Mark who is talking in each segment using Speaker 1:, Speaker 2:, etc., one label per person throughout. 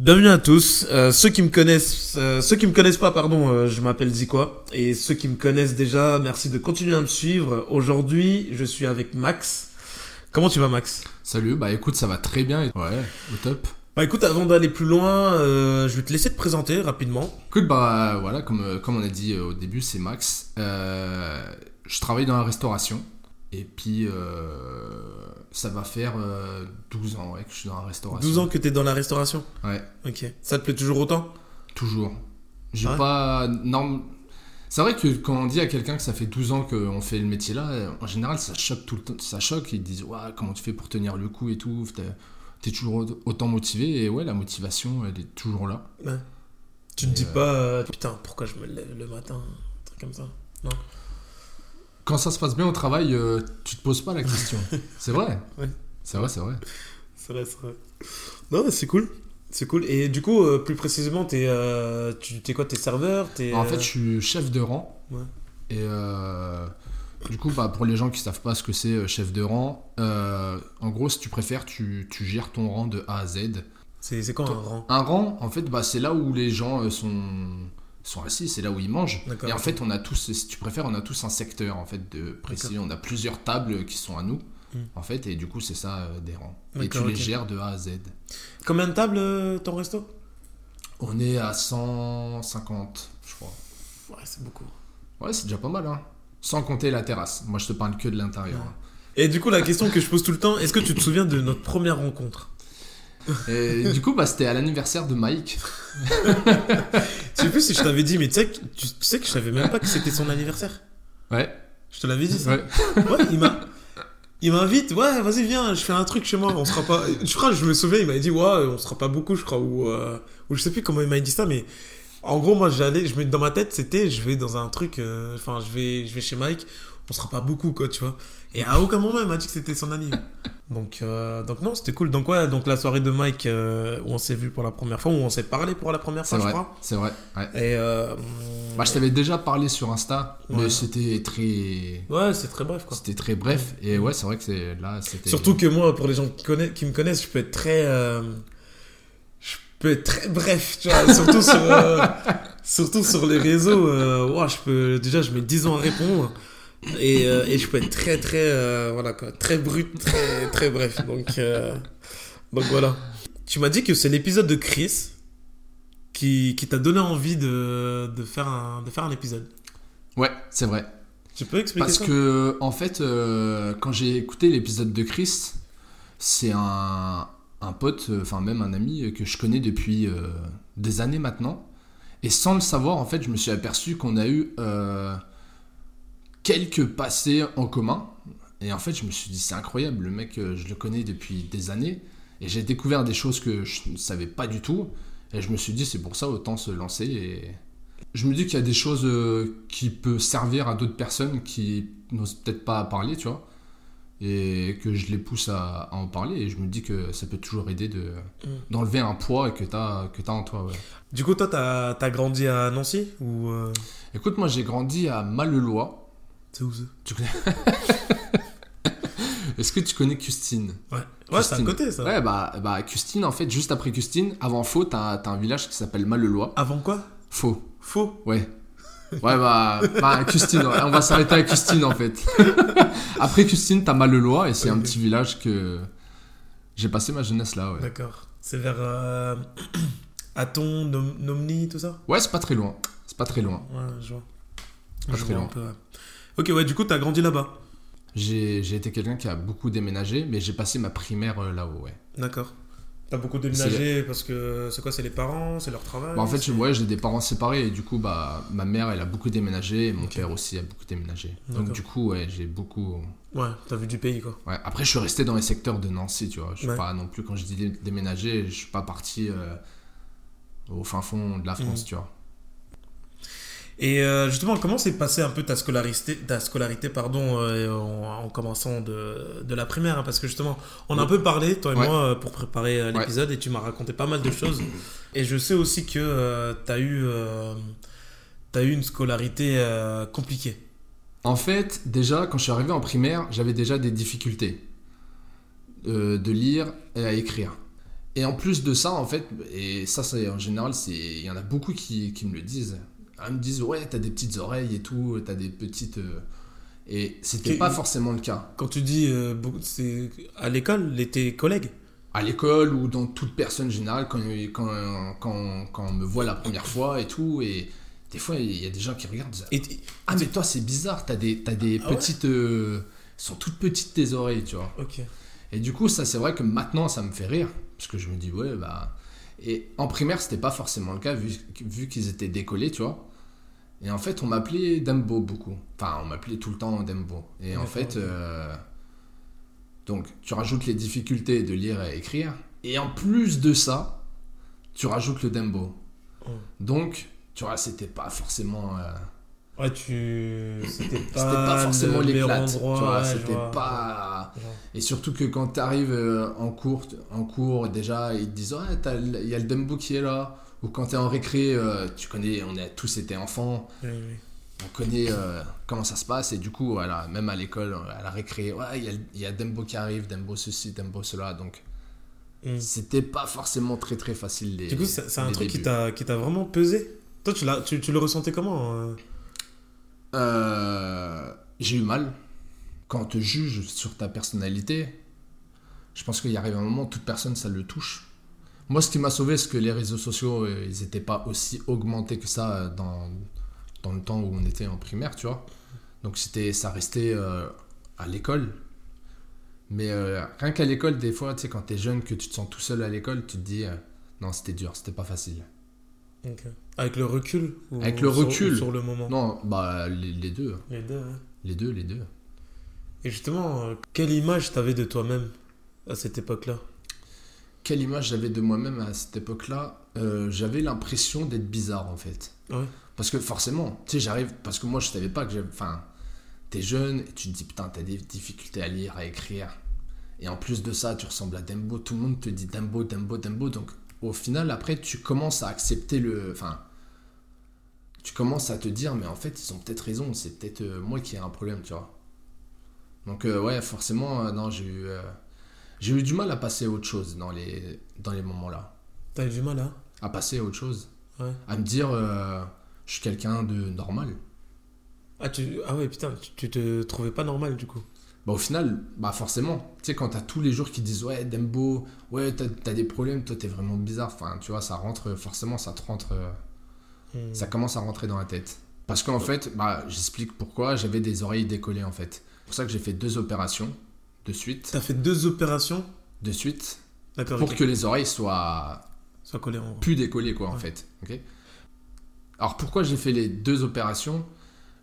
Speaker 1: Bienvenue à tous. Euh, ceux qui me connaissent, euh, ceux qui me connaissent pas, pardon, euh, je m'appelle Zikwa. Et ceux qui me connaissent déjà, merci de continuer à me suivre. Aujourd'hui, je suis avec Max. Comment tu vas, Max?
Speaker 2: Salut, bah écoute, ça va très bien. Ouais, au top.
Speaker 1: Bah écoute, avant d'aller plus loin, euh, je vais te laisser te présenter rapidement.
Speaker 2: Écoute, bah voilà, comme, comme on a dit au début, c'est Max. Euh, je travaille dans la restauration. Et puis, euh, ça va faire euh, 12 ans ouais, que je suis dans la restauration.
Speaker 1: 12 ans que t'es dans la restauration.
Speaker 2: Ouais,
Speaker 1: Ok. Ça te plaît toujours autant?
Speaker 2: Toujours. J'ai
Speaker 1: Ouais.
Speaker 2: pas. Non. C'est vrai que quand on dit à quelqu'un que ça fait 12 ans qu'on fait le métier là, euh, en général ça choque tout le temps. Ça choque, ils disent Ouais, comment tu fais pour tenir le coup et tout? T'es- toujours autant motivé. Et ouais, la motivation, elle est toujours là.
Speaker 1: Ouais. Tu
Speaker 2: Et,
Speaker 1: dis
Speaker 2: euh,
Speaker 1: pas, euh, putain, pourquoi je me lève le matin? Un truc comme ça.
Speaker 2: Quand ça se passe bien au travail, euh, tu te poses pas la question. c'est vrai.
Speaker 1: Ouais.
Speaker 2: C'est vrai, c'est vrai.
Speaker 1: C'est vrai, c'est vrai. Non, mais c'est cool. C'est cool. Et du coup, euh, plus précisément, t'es euh, tu t'es quoi T'es serveur t'es,
Speaker 2: En fait, je suis chef de rang.
Speaker 1: Ouais.
Speaker 2: Et du coup, bah, pour les gens qui savent pas ce que c'est chef de rang, en gros, si tu préfères, tu, tu gères ton rang de A à Z.
Speaker 1: c'est c'est quoi un rang?
Speaker 2: Un rang, en fait, bah, c'est là où les gens euh, sont, sont assis, c'est là où ils mangent. Et en fait, on a tous, si tu préfères, on a tous un secteur en fait de précis. On a plusieurs tables qui sont à nous.
Speaker 1: Hmm.
Speaker 2: En fait, et du coup, c'est ça euh, des rangs. Et tu les gères de A à Z.
Speaker 1: Combien de tables euh, ton resto?
Speaker 2: On est à 150, je crois.
Speaker 1: Ouais, c'est beaucoup.
Speaker 2: Ouais, c'est déjà pas mal, hein. Sans compter la terrasse. Moi, je te parle que de l'intérieur. hein.
Speaker 1: Et du coup, la question que je pose tout le temps, est-ce que tu te souviens de notre première rencontre?
Speaker 2: Et du coup, bah, c'était à l'anniversaire de Mike.
Speaker 1: Je sais plus si je t'avais dit, mais tu sais, que- tu, sais que je savais même pas que c'était son anniversaire.
Speaker 2: Ouais.
Speaker 1: Je te l'avais dit ça
Speaker 2: Ouais.
Speaker 1: Ouais, il m'a. Il m'invite, ouais, vas-y, viens, je fais un truc chez moi, on sera pas. Je crois, je me souviens, il m'avait dit, ouais, on sera pas beaucoup, je crois, ou, euh, ou je sais plus comment il m'a dit ça, mais en gros, moi, j'allais, je me, dans ma tête, c'était, je vais dans un truc, euh, enfin, je vais, je vais chez Mike, on sera pas beaucoup, quoi, tu vois. Et à aucun moment, il m'a dit que c'était son anniversaire. Donc, euh, donc non, c'était cool. Donc, ouais, donc la soirée de Mike, euh, où on s'est vu pour la première fois, où on s'est parlé pour la première fois, je
Speaker 2: vrai.
Speaker 1: crois.
Speaker 2: C'est vrai. Ouais.
Speaker 1: Et, euh,
Speaker 2: Bah, je t'avais déjà parlé sur Insta, mais
Speaker 1: Ouais.
Speaker 2: c'était très.
Speaker 1: ouais, c'est très bref, quoi.
Speaker 2: C'était très bref. Et ouais, c'est vrai que c'est là, c'était.
Speaker 1: Surtout que moi, pour les gens qui, connaissent, qui me connaissent, je peux être très. euh, je peux être très bref, tu vois. Surtout sur, euh, surtout sur les réseaux. euh, je peux, déjà, je mets 10 ans à répondre. Et, euh, et je peux être très, très. euh, voilà, quoi. Très brut, très, très bref. Donc, euh, donc voilà. Tu m'as dit que c'est l'épisode de Chris qui, qui t'a donné envie de, de, faire un, de faire un épisode.
Speaker 2: Ouais, c'est vrai.
Speaker 1: Tu peux expliquer
Speaker 2: Parce
Speaker 1: ça
Speaker 2: que, en fait, quand j'ai écouté l'épisode de Chris, c'est un, un pote, enfin même un ami que je connais depuis des années maintenant. Et sans le savoir, en fait, je me suis aperçu qu'on a eu quelques passés en commun. Et en fait, je me suis dit, c'est incroyable, le mec, euh, je le connais depuis des années. Et j'ai découvert des choses que je ne savais pas du tout. Et je me suis dit, c'est pour ça, autant se lancer. Et je me dis qu'il y a des choses euh, qui peuvent servir à d'autres personnes qui n'osent peut-être pas parler, tu vois. Et que je les pousse à, à en parler. Et je me dis que ça peut toujours aider de, d'enlever un poids que tu as, que t'as en toi. ouais.
Speaker 1: Du coup, toi, t'as as grandi à Nancy ou euh,
Speaker 2: Écoute, moi j'ai grandi à Malelois.
Speaker 1: C'est où ça
Speaker 2: Tu connais Est-ce que tu connais Custine?
Speaker 1: Ouais, ouais c'est à côté ça.
Speaker 2: Ouais, bah, bah Custine, en fait, juste après Custine, avant Faux, t'as un village qui s'appelle Malelois.
Speaker 1: Avant quoi?
Speaker 2: Faux,
Speaker 1: Faux?
Speaker 2: ouais. Ouais, bah, bah Custine, on va s'arrêter à Custine en fait. après Custine, t'as Malelois et c'est un petit village que j'ai passé ma jeunesse là, ouais.
Speaker 1: D'accord. C'est vers euh... Aton, Nom- Nomni, tout ça?
Speaker 2: Ouais, c'est pas très loin. C'est pas très loin.
Speaker 1: Ouais, je vois.
Speaker 2: Pas
Speaker 1: je
Speaker 2: très
Speaker 1: vois un
Speaker 2: loin.
Speaker 1: peu, ouais. Ok, ouais, du coup, t'as grandi là-bas.
Speaker 2: J'ai j'ai été quelqu'un qui a beaucoup déménagé, mais j'ai passé ma primaire euh, là-haut, ouais.
Speaker 1: D'accord. T'as beaucoup déménagé parce que c'est quoi C'est les parents C'est leur travail
Speaker 2: Bah, en fait, ouais, j'ai des parents séparés et du coup, bah, ma mère, elle a beaucoup déménagé et mon père aussi a beaucoup déménagé. Donc, du coup, ouais, j'ai beaucoup.
Speaker 1: Ouais, t'as vu du pays quoi.
Speaker 2: Ouais. Après, je suis resté dans les secteurs de Nancy, tu vois. Je suis
Speaker 1: Ouais.
Speaker 2: pas non plus, quand je dis dé- déménager, je suis pas parti euh, au fin fond de la France,
Speaker 1: Mhm.
Speaker 2: tu vois.
Speaker 1: Et euh, justement, comment s'est passé un peu ta scolarité, ta scolarité pardon, euh, en, en commençant de, de la primaire hein, Parce que justement, on a un peu parlé, toi et
Speaker 2: Ouais.
Speaker 1: moi, euh, pour préparer
Speaker 2: Ouais.
Speaker 1: l'épisode, et tu m'as raconté pas mal de choses. Et je sais aussi que euh, t'as eu, euh, eu une scolarité euh, compliquée.
Speaker 2: En fait, déjà, quand je suis arrivé en primaire, j'avais déjà des difficultés de lire et à écrire. Et en plus de ça, en fait, et ça, c'est en général, il y en a beaucoup qui, qui me le disent. Ils me disent, ouais, t'as des petites oreilles et tout, t'as des petites. euh, Et c'était pas forcément le cas.
Speaker 1: Quand tu dis euh, c'est à l'école, les tes collègues?
Speaker 2: À l'école ou dans toute personne générale, quand, quand, quand, quand on me voit la première fois et tout, et des fois, il y a des gens qui regardent. disent,
Speaker 1: et,
Speaker 2: Ah, mais toi, c'est bizarre, t'as des, t'as des
Speaker 1: Ah ouais?
Speaker 2: petites. euh, sont toutes petites tes oreilles, tu vois.
Speaker 1: Ok.
Speaker 2: Et du coup, ça, c'est vrai que maintenant, ça me fait rire. Parce que je me dis, ouais, bah. Et en primaire, c'était pas forcément le cas, vu, vu qu'ils étaient décollés, tu vois. Et en fait, on m'appelait Dumbo beaucoup. Enfin, on m'appelait tout le temps Dumbo. Et en fait, euh, donc, tu rajoutes les difficultés de lire et écrire. Et en plus de ça, tu rajoutes le Dumbo.
Speaker 1: Oh.
Speaker 2: Donc, tu vois, c'était pas forcément. euh,
Speaker 1: Ouais, tu. C'était pas,
Speaker 2: pas forcément l'éclate. Tu vois,
Speaker 1: ouais,
Speaker 2: c'était pas. Et surtout que quand tu arrives en cours, en cours déjà, ils te disent ouais, il y a le Dumbo qui est là. Ou quand tu es en récré, euh, tu connais, on a tous été enfants,
Speaker 1: Oui, oui.
Speaker 2: on connaît euh, comment ça se passe. Et du coup, voilà, même à l'école, à la récré, ouais, il y a, le- il y a Dumbo qui arrive, Dumbo ceci, Dumbo cela. Donc,
Speaker 1: Mm.
Speaker 2: c'était pas forcément très très facile. Les,
Speaker 1: Du coup, c'est un truc qui
Speaker 2: débuts.
Speaker 1: t'a qui t'a vraiment pesé. Toi, tu, tu, tu le ressentais comment euh
Speaker 2: J'ai eu mal. Quand on te juge sur ta personnalité, je pense qu'il y arrive un moment, toute personne, ça le touche. Moi, ce qui m'a sauvé, c'est que les réseaux sociaux, euh, ils n'étaient pas aussi augmentés que ça euh, dans, dans le temps où on était en primaire, tu vois. Donc, c'était, ça restait euh, à l'école. Mais euh, rien qu'à l'école, des fois, tu sais, quand t'es jeune, que tu te sens tout seul à l'école, tu te dis, euh, non, c'était dur, c'était pas facile.
Speaker 1: Avec le recul ou
Speaker 2: Avec le
Speaker 1: sur-
Speaker 2: recul.
Speaker 1: sur le moment?
Speaker 2: Non, bah, les, les deux.
Speaker 1: Les deux, hein.
Speaker 2: Les deux, les deux.
Speaker 1: Et justement, quelle image t'avais de toi-même à cette époque-là?
Speaker 2: Quelle image j'avais de moi-même à cette époque-là Euh, J'avais l'impression d'être bizarre en fait.
Speaker 1: Ouais.
Speaker 2: Parce que forcément, tu sais, j'arrive. Parce que moi je savais pas que j'avais. Enfin, t'es jeune et tu te dis putain, t'as des difficultés à lire, à écrire. Et en plus de ça, tu ressembles à Dembo. Tout le monde te dit Dembo, Dembo, Dembo. Donc au final, après, tu commences à accepter le. Enfin. Tu commences à te dire, mais en fait, ils ont peut-être raison. C'est peut-être euh, moi qui ai un problème, tu vois. Donc euh, ouais, forcément, non, j'ai eu. J'ai eu du mal à passer à autre chose dans les, dans les moments-là.
Speaker 1: T'as eu du mal, hein?
Speaker 2: À passer à autre chose?
Speaker 1: Ouais.
Speaker 2: À me dire, euh, je suis quelqu'un de normal.
Speaker 1: ah, tu... ah ouais, putain, tu, tu te trouvais pas normal du coup?
Speaker 2: Bah, au final, bah forcément. Tu sais, quand t'as tous les jours qui disent, ouais, Dembo, ouais, t'as t'as des problèmes, toi, t'es vraiment bizarre. Enfin, tu vois, ça rentre, forcément, ça te rentre, euh,
Speaker 1: Hmm.
Speaker 2: ça commence à rentrer dans la tête. Parce qu'en fait, bah, j'explique pourquoi, j'avais des oreilles décollées, en fait. C'est pour ça que j'ai fait deux opérations de suite.
Speaker 1: T'as fait deux opérations
Speaker 2: De suite.
Speaker 1: D'accord,
Speaker 2: Pour que les oreilles soient
Speaker 1: Soit collé en
Speaker 2: plus décollé quoi en fait. ok Alors pourquoi j'ai fait les deux opérations?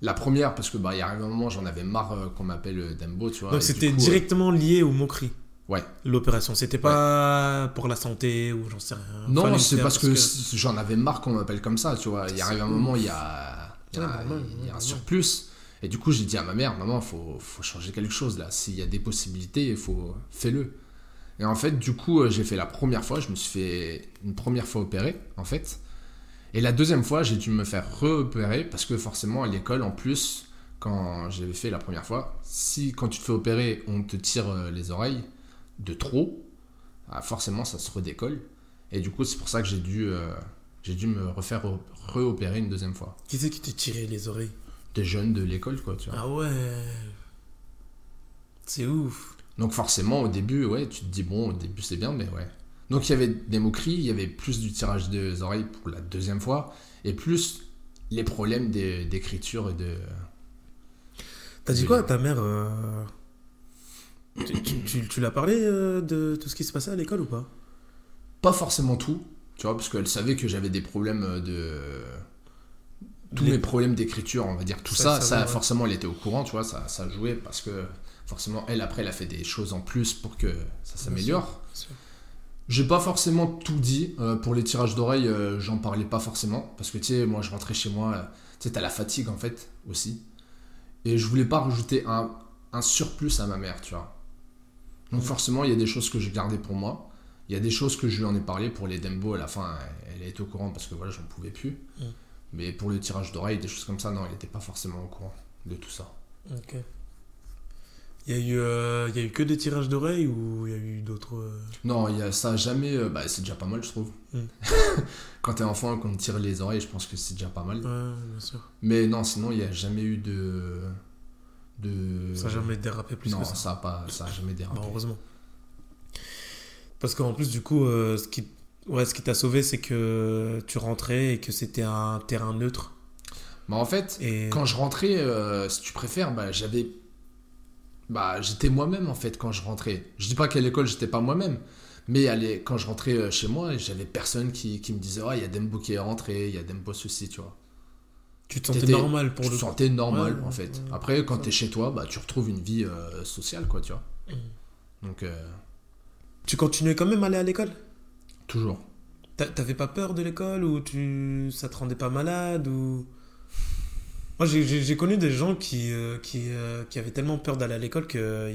Speaker 2: La première parce que bah il y a un moment j'en avais marre euh, qu'on m'appelle euh, Dembo tu vois.
Speaker 1: Donc c'était
Speaker 2: euh,
Speaker 1: directement lié aux moqueries
Speaker 2: Ouais.
Speaker 1: L'opération, c'était pas pour la santé ou j'en sais rien.
Speaker 2: Non c'est parce que, j'en avais marre qu'on m'appelle comme ça tu vois. Il y arrive un moment il y a il y a, il y un surplus. Et du coup j'ai dit à ma mère maman faut faut changer quelque chose là. S'il y a des possibilités il faut fais-le. Et en fait du coup euh, j'ai fait la première fois je me suis fait une première fois opérer en fait. Et la deuxième fois, j'ai dû me faire re-opérer parce que forcément à l'école, en plus, quand j'avais fait la première fois, si quand tu te fais opérer, on te tire euh, les oreilles de trop, ah, forcément ça se redécolle. Et du coup, c'est pour ça que j'ai dû, euh, j'ai dû me refaire re- re-opérer une deuxième fois.
Speaker 1: Qui c'est qui t'a tiré les oreilles?
Speaker 2: Des jeunes de l'école, quoi, tu vois.
Speaker 1: Ah ouais. C'est ouf.
Speaker 2: Donc forcément, au début, ouais, tu te dis, bon, au début c'est bien, mais ouais. Donc il y avait des moqueries, il y avait plus du tirage des oreilles pour la deuxième fois, et plus les problèmes des- d'écriture et de...
Speaker 1: T'as dit quoi à ta mère euh, Tu, tu, tu- tu l'as parlé euh, de tout ce qui se passait à l'école ou pas?
Speaker 2: Pas forcément tout, tu vois, parce qu'elle savait que j'avais des problèmes de... Tous
Speaker 1: Les-
Speaker 2: mes problèmes d'écriture, on va dire, tout
Speaker 1: Ça,
Speaker 2: ça, forcément, elle était au courant, tu vois, ça, ça jouait, parce que forcément, elle, après, elle a fait des choses en plus pour que ça s'améliore. J'ai pas forcément tout dit. euh, pour les tirages d'oreilles, euh, j'en parlais pas forcément. Parce que tu sais, moi je rentrais chez moi, euh, tu sais, t'as la fatigue en fait aussi. Et je voulais pas rajouter un, un surplus à ma mère, tu vois. Donc forcément, il y a des choses que j'ai gardées pour moi. Il y a des choses que je lui en ai parlé pour les Dembo à la fin. Elle, elle était au courant parce que voilà, j'en pouvais plus. Mais pour le tirage d'oreilles, des choses comme ça, non, elle était pas forcément au courant de tout ça.
Speaker 1: Ok. Il y, a eu, euh, il y a eu que des tirages d'oreilles ou il y a eu d'autres. euh,
Speaker 2: Non, il y a, ça a jamais. euh, bah, c'est déjà pas mal, je trouve.
Speaker 1: Mm.
Speaker 2: Quand t'es enfant et qu'on te tire les oreilles, je pense que c'est déjà pas mal.
Speaker 1: Ouais, bien sûr.
Speaker 2: Mais non, sinon, il n'y a jamais eu de. de...
Speaker 1: Ça n'a jamais dérapé plus
Speaker 2: non,
Speaker 1: que ça.
Speaker 2: pas, ça a jamais dérapé.
Speaker 1: Bah, heureusement. Parce qu'en plus, du coup, ce qui, ouais, ce qui t'a sauvé, c'est que tu rentrais et que c'était un terrain neutre.
Speaker 2: Bah, en fait,
Speaker 1: Et
Speaker 2: quand je rentrais, euh, si tu préfères, bah, j'avais. Bah, j'étais moi-même en fait quand je rentrais. Je dis pas qu'à l'école j'étais pas moi-même, mais allez, quand je rentrais euh, chez moi, j'avais personne qui, qui me disait Oh, il y a Dembo qui est rentré, il y a Dembo ceci, tu vois.
Speaker 1: tu te sentais normal pour
Speaker 2: tu
Speaker 1: le
Speaker 2: te
Speaker 1: coup.
Speaker 2: sentais normal
Speaker 1: Ouais,
Speaker 2: en fait.
Speaker 1: ouais.
Speaker 2: Après, quand t'es chez toi, bah, tu retrouves une vie euh, sociale, quoi, tu vois.
Speaker 1: Mm.
Speaker 2: Donc, euh,
Speaker 1: Tu continuais quand même à aller à l'école?
Speaker 2: Toujours.
Speaker 1: T'a- T'avais pas peur de l'école ou tu ça te rendait pas malade ou? Moi j'ai- connu des gens qui euh, qui, euh, qui avaient tellement peur d'aller à l'école que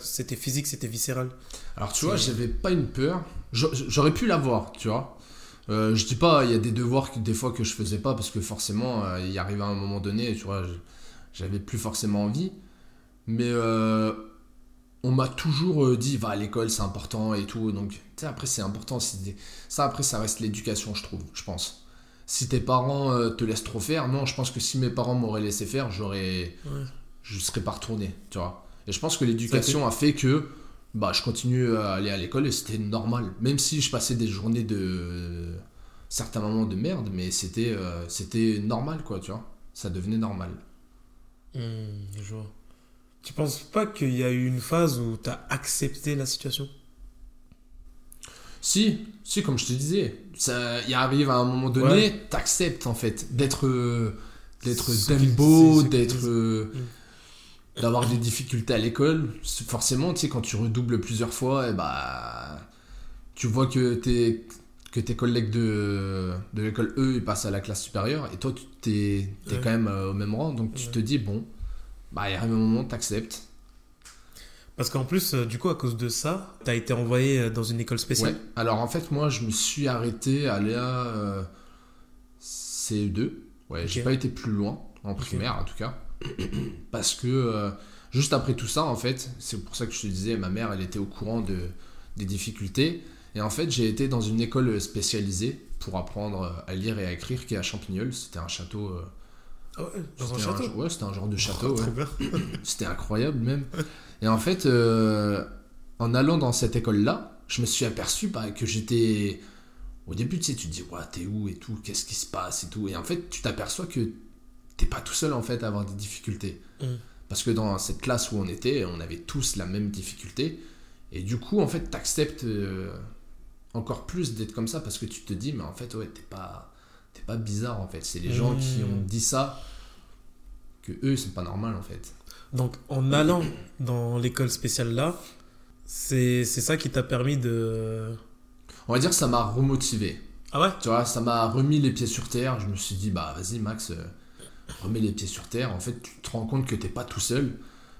Speaker 1: c'était physique c'était viscéral
Speaker 2: Alors tu vois, j'avais pas une peur. J'a- J'aurais pu l'avoir, tu vois. Euh, je dis pas, il y a des devoirs que, des fois que je faisais pas parce que forcément, euh, il arrivait à un moment donné, tu vois, j'avais plus forcément envie. Mais on m'a toujours euh, dit, va à l'école, c'est important et tout. Donc, tu sais, après, c'est important. Ça, après, ça reste l'éducation, je trouve, je pense. Si tes parents euh, te laissent trop faire, non, je pense que si mes parents m'auraient laissé faire, j'aurais
Speaker 1: Ouais.
Speaker 2: je serais pas retourné, tu vois. Et je pense que l'éducation a fait que bah, je continue à aller à l'école et c'était normal. Même si je passais des journées de certains moments de merde, mais c'était euh, c'était normal, quoi, tu vois. Ça devenait normal.
Speaker 1: Hmm, je vois. Tu penses pas qu'il y a eu une phase où t'as accepté la situation?
Speaker 2: Si, si, comme je te disais, ça il arrive à un moment donné, t'acceptes en fait d'être euh, d'être
Speaker 1: c'est-
Speaker 2: euh,
Speaker 1: Mm.
Speaker 2: d'avoir des difficultés à l'école. Forcément, tu sais, quand tu redoubles plusieurs fois, et bah tu vois que tes que tes collègues de, de l'école, eux, ils passent à la classe supérieure, et toi, tu t'es
Speaker 1: Ouais.
Speaker 2: quand même euh, au même rang, donc tu
Speaker 1: Ouais.
Speaker 2: te dis, bon, bah, il arrive un moment, t'acceptes.
Speaker 1: parce qu'en plus euh, du coup à cause de ça t'as été envoyé euh, dans une école spéciale
Speaker 2: Ouais. Alors en fait, moi, je me suis arrêté à la euh, CE2. Ouais, j'ai
Speaker 1: Ok.
Speaker 2: pas été plus loin, en primaire en tout cas. Parce que euh, juste après tout ça, en fait, c'est pour ça que je te disais, ma mère, elle était au courant de, des difficultés. Et en fait, j'ai été dans une école spécialisée pour apprendre à lire et à écrire qui est à Champignol. C'était un château. euh,
Speaker 1: Ah ouais, dans un
Speaker 2: c'était
Speaker 1: château
Speaker 2: ouais, c'était un genre de château.
Speaker 1: Oh,
Speaker 2: ouais. C'était incroyable même. Et en fait, euh, en allant dans cette école-là, je me suis aperçu bah, que j'étais... Au début, tu sais, tu te dis, ouais, t'es où et tout, qu'est-ce qui se passe et tout. Et en fait, tu t'aperçois que t'es pas tout seul en fait à avoir des difficultés.
Speaker 1: Mm.
Speaker 2: Parce que dans cette classe où on était, on avait tous la même difficulté. Et du coup, en fait, t'acceptes euh, encore plus d'être comme ça parce que tu te dis, mais en fait, ouais, t'es pas, t'es pas bizarre en fait. C'est les gens qui ont dit ça que eux, c'est pas normal en fait.
Speaker 1: Donc, en allant dans l'école spéciale là, c'est ça qui t'a permis de.
Speaker 2: On va dire que ça m'a remotivé.
Speaker 1: Ah ouais?
Speaker 2: Tu vois, ça m'a remis les pieds sur terre. Je me suis dit, bah vas-y Max, euh, remets les pieds sur terre. En fait, tu te rends compte que t'es pas tout seul,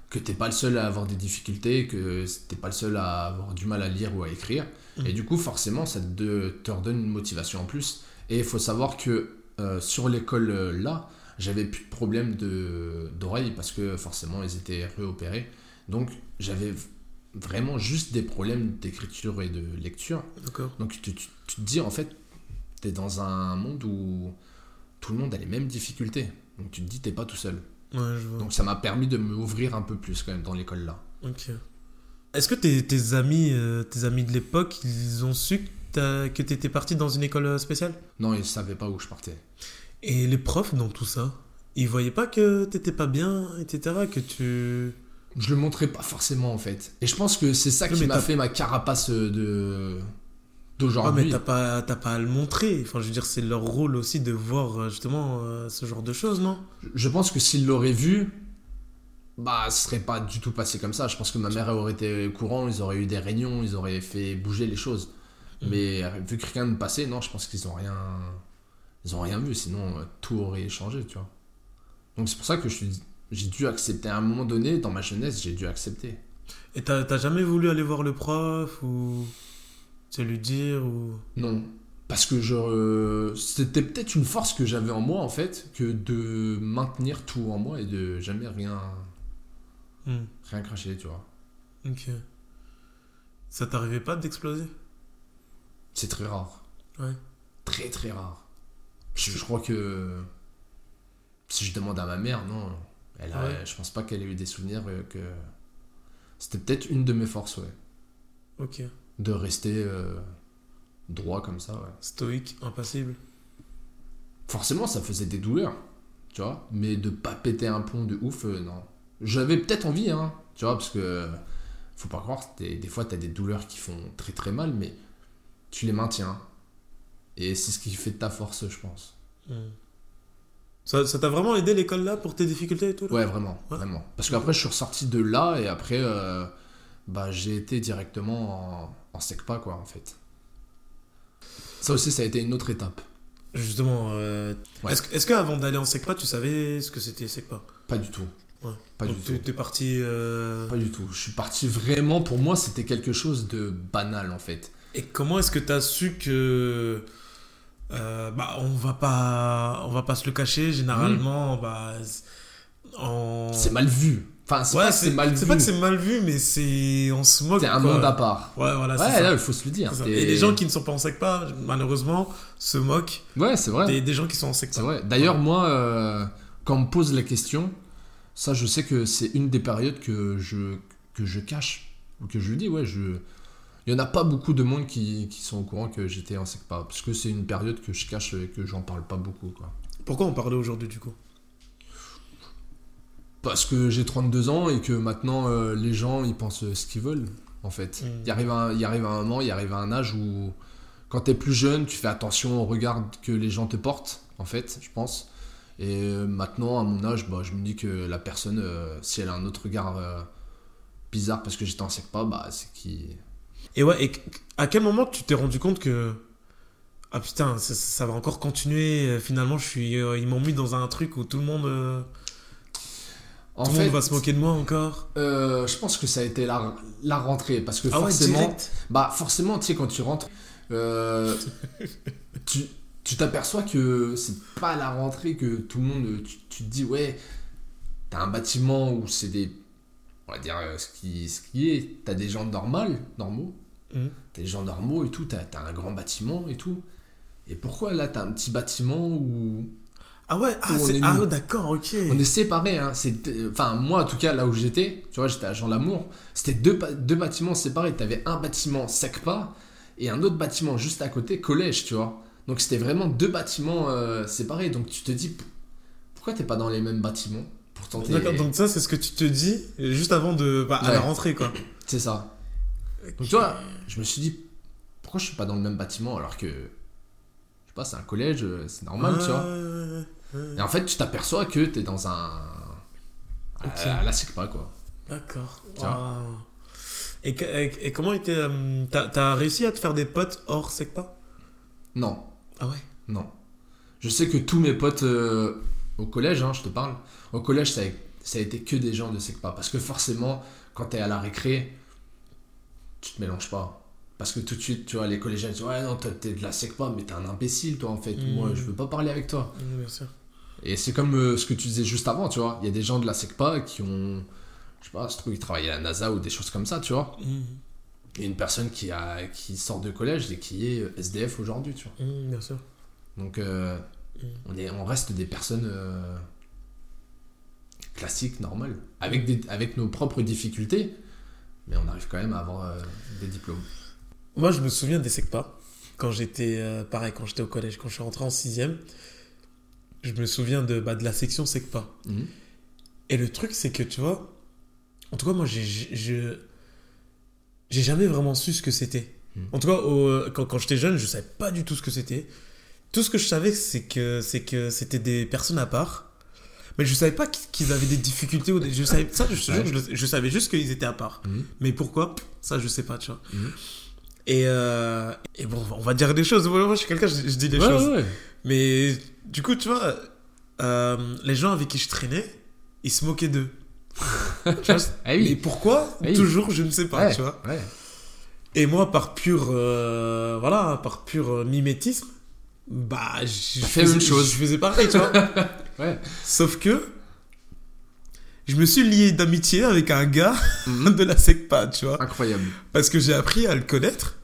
Speaker 2: que t'es pas le seul à avoir des difficultés, que t'es pas le seul à avoir du mal à lire ou à écrire.
Speaker 1: Mhm.
Speaker 2: Et du coup, forcément, ça te, te redonne une motivation en plus. Et il faut savoir que euh, sur l'école euh, là, j'avais plus de problème de- d'oreille parce que forcément, ils étaient réopérés. Donc, j'avais vraiment juste des problèmes d'écriture et de lecture.
Speaker 1: D'accord.
Speaker 2: Donc tu, tu- tu te dis en fait, tu es dans un monde où tout le monde a les mêmes difficultés. Donc tu te dis, t'es pas tout seul.
Speaker 1: Ouais, je vois.
Speaker 2: Donc ça m'a permis de m'ouvrir un peu plus quand même dans l'école là.
Speaker 1: Ok. Est-ce que tes, tes amis, euh, tes amis de l'époque, ils ont su que que t'étais parti dans une école euh, spéciale?
Speaker 2: Non, ils savaient pas où je partais.
Speaker 1: Et les profs dans tout ça, ils voyaient pas que t'étais pas bien, etc. Que tu.
Speaker 2: Je le montrais pas forcément en fait. Et je pense que c'est ça
Speaker 1: Oui,
Speaker 2: qui m'a fait ma carapace euh, de
Speaker 1: Ah,
Speaker 2: d'aujourd'hui.
Speaker 1: mais t'as pas, t'as pas à le montrer. Enfin, je veux dire, c'est leur rôle aussi de voir euh, justement euh, ce genre de choses, non?
Speaker 2: Je pense que s'ils l'auraient vu, bah, ce serait pas du tout passé comme ça. Je pense que ma mère aurait été au courant, ils auraient eu des réunions, ils auraient fait bouger les choses.
Speaker 1: Mhm.
Speaker 2: Mais euh, vu que rien ne passait, non, je pense qu'ils ont rien, ils ont rien vu. Sinon, euh, tout aurait changé, tu vois. Donc c'est pour ça que je suis, j'ai dû accepter à un moment donné dans ma jeunesse, j'ai dû accepter.
Speaker 1: Et t'as t'as jamais voulu aller voir le prof ou. Tu sais, lui dire ou?
Speaker 2: Non. Parce que je, euh, c'était peut-être une force que j'avais en moi en fait, que de maintenir tout en moi et de jamais rien,
Speaker 1: Hmm.
Speaker 2: Rien craché, tu vois.
Speaker 1: Ok. Ça t'arrivait pas d'exploser?
Speaker 2: C'est très rare.
Speaker 1: Ouais.
Speaker 2: Très très rare. Je, je crois que si je demande à ma mère, non, elle a,
Speaker 1: Ouais.
Speaker 2: je pense pas qu'elle ait eu des souvenirs euh, que c'était peut-être une de mes forces, ouais,
Speaker 1: Ok.
Speaker 2: de rester euh, droit comme ça. Ouais.
Speaker 1: Stoïque, impassible.
Speaker 2: Forcément, ça faisait des douleurs, tu vois, mais de pas péter un plomb de ouf, euh, non. J'avais peut-être envie, hein, tu vois, parce que faut pas croire, des, des fois t'as des douleurs qui font très très mal, mais tu les maintiens. Et c'est ce qui fait de ta force, je pense.
Speaker 1: Hmm. Ça ça t'a vraiment aidé l'école là pour tes difficultés et tout
Speaker 2: Ouais, vraiment,
Speaker 1: Ouais.
Speaker 2: vraiment. Parce qu'après, je suis ressorti de là et après, euh, bah, j'ai été directement en, en SECPA, quoi, en fait. Ça aussi, ça a été une autre étape.
Speaker 1: Justement, euh,
Speaker 2: Ouais.
Speaker 1: est-ce est-ce qu'avant d'aller en SECPA, tu savais ce que c'était SECPA
Speaker 2: Pas? Du tout.
Speaker 1: Ouais.
Speaker 2: Pas
Speaker 1: Donc
Speaker 2: du
Speaker 1: tu-
Speaker 2: tout.
Speaker 1: T'es parti. euh,
Speaker 2: Pas du tout. Je suis parti vraiment, pour moi, c'était quelque chose de banal, en fait.
Speaker 1: Et comment est-ce que t'as su que. euh, bah, on va pas, on va pas se le cacher. Généralement, bah, en...
Speaker 2: Hmm. C'est mal vu. Enfin, c'est
Speaker 1: Ouais,
Speaker 2: pas que c'est mal vu.
Speaker 1: pas que c'est mal vu, mais c'est on se moque.
Speaker 2: C'est un
Speaker 1: quoi.
Speaker 2: monde à part.
Speaker 1: Ouais, voilà.
Speaker 2: Ouais, là, il faut se le dire.
Speaker 1: C'est- Et les gens qui ne sont pas en SECPA, malheureusement, se moquent
Speaker 2: Ouais, c'est vrai.
Speaker 1: des, des gens qui sont en SECPA.
Speaker 2: C'est vrai. D'ailleurs, moi, euh, quand on me pose la question, ça, je sais que c'est une des périodes que je, que je cache. Ou que je dis, ouais, je. Il n'y en a pas beaucoup de monde qui, qui sont au courant que j'étais en SECPA. Parce que c'est une période que je cache et que j'en parle pas beaucoup, quoi.
Speaker 1: Pourquoi on parlait aujourd'hui du coup?
Speaker 2: Parce que j'ai 32 ans et que maintenant, euh, les gens, ils pensent ce qu'ils veulent, en fait.
Speaker 1: Mm.
Speaker 2: Il, arrive un, il arrive un moment, il arrive un âge où, quand t'es plus jeune, tu fais attention au regard que les gens te portent, en fait, je pense. Et euh, maintenant, à mon âge, bah, je me dis que la personne, euh, si elle a un autre regard euh, bizarre parce que j'étais en SECPA, bah, c'est qui...
Speaker 1: Et ouais, et à quel moment tu t'es rendu compte que. Ah putain, ça, ça va encore continuer. euh, Finalement, je suis, euh, ils m'ont mis dans un truc où tout le monde, euh,
Speaker 2: En
Speaker 1: tout le
Speaker 2: fait,
Speaker 1: monde va se moquer de moi encore?
Speaker 2: euh, je pense que ça a été la, la rentrée. Parce que
Speaker 1: Ah
Speaker 2: forcément... Bah forcément, tu sais, quand tu rentres, tu tu t'aperçois que c'est pas à la rentrée que tout le monde, tu, tu te dis, ouais, t'as un bâtiment où c'est des, on va dire ce qui, ce qui est, t'as des gens normaux, normaux, T'as des gens normaux et tout, t'as as un grand bâtiment et tout. Et pourquoi là, t'as un petit bâtiment où
Speaker 1: Ah ouais, ah,
Speaker 2: est
Speaker 1: ah d'accord, ok.
Speaker 2: on est séparés, hein. c'est, enfin moi en tout cas là où j'étais, tu vois, j'étais à Jean Lamour, c'était deux, deux bâtiments séparés. T'avais un bâtiment SECPA et un autre bâtiment juste à côté collège, tu vois. Donc c'était vraiment deux bâtiments euh, séparés. Donc tu te dis pourquoi t'es pas dans les mêmes bâtiments? Pourtant t'es-
Speaker 1: D'accord, donc ça, c'est ce que tu te dis juste avant de. Bah, à la rentrée, quoi.
Speaker 2: c'est ça. Donc tu vois, je me suis dit pourquoi je suis pas dans le même bâtiment alors que je sais pas, c'est un collège, euh, c'est normal, tu vois. Et en fait, tu t'aperçois que t'es dans un
Speaker 1: Ok.
Speaker 2: à la SECPA quoi.
Speaker 1: D'accord. Et, que- et, et comment était. euh, T'as t'as réussi à te faire des potes hors SECPA
Speaker 2: Non,
Speaker 1: Ah ouais?
Speaker 2: Non. Je sais que tous mes potes euh, au collège, hein, je te parle, au collège, ça a, ça a été que des gens de SECPA. Parce que forcément, quand t'es à la récré, tu te mélanges pas. Parce que tout de suite, tu vois, les collégiens disent Ouais, non, toi, t'es de la SECPA, mais t'es un imbécile, toi, en fait.
Speaker 1: Mhm.
Speaker 2: Moi, je veux pas parler avec toi.
Speaker 1: Mm, Bien sûr.
Speaker 2: Et c'est comme euh, ce que tu disais juste avant, tu vois. Il y a des gens de la SECPA qui ont, je sais pas, je trouve qu'ils travaillent à la NASA ou des choses comme ça, tu vois.
Speaker 1: Mm,
Speaker 2: Il y a une personne qui, a, qui sort de collège et qui est SDF aujourd'hui, tu vois.
Speaker 1: mm, bien sûr.
Speaker 2: Donc, euh,
Speaker 1: Mm.
Speaker 2: on, est, on reste des personnes euh, classiques, normales, avec, des, avec nos propres difficultés, mais on arrive quand même à avoir euh, des diplômes.
Speaker 1: Moi, je me souviens des SECPA. Quand j'étais, euh, pareil, quand j'étais au collège, quand je suis rentré en sixième, je me souviens de, bah, de la section SECPA.
Speaker 2: Mhm.
Speaker 1: Et le truc, c'est que, tu vois, en tout cas, moi, j'ai, je- j'ai jamais vraiment su ce que c'était.
Speaker 2: Mhm.
Speaker 1: En tout cas, au- quand, quand j'étais jeune, je savais pas du tout ce que c'était. Tout ce que je savais, c'est que, c'est que c'était des personnes à part. Mais je savais pas qu'ils avaient des difficultés. Ou des- je savais, ça, je,
Speaker 2: Ouais.
Speaker 1: je, je savais juste qu'ils étaient à part.
Speaker 2: Mhm.
Speaker 1: Mais pourquoi? Ça, je sais pas, tu vois.
Speaker 2: Mhm.
Speaker 1: Et, euh, et bon, on va dire des choses. Moi, je suis quelqu'un, je, je dis des
Speaker 2: Ouais,
Speaker 1: choses.
Speaker 2: ouais.
Speaker 1: Mais du coup, tu vois, euh, les gens avec qui je traînais, ils se moquaient d'eux.
Speaker 2: Ah oui.
Speaker 1: Mais pourquoi?
Speaker 2: Ah oui.
Speaker 1: Toujours, je ne sais pas, tu vois. Et moi, par pur, euh, voilà, par pur mimétisme, bah, je
Speaker 2: fait
Speaker 1: faisais-
Speaker 2: la même chose.
Speaker 1: Je faisais pareil, tu vois.
Speaker 2: Ouais.
Speaker 1: Sauf que je me suis lié d'amitié avec un gars
Speaker 2: Mhm.
Speaker 1: de la SECPA, tu vois.
Speaker 2: Incroyable.
Speaker 1: Parce que j'ai appris à le connaître.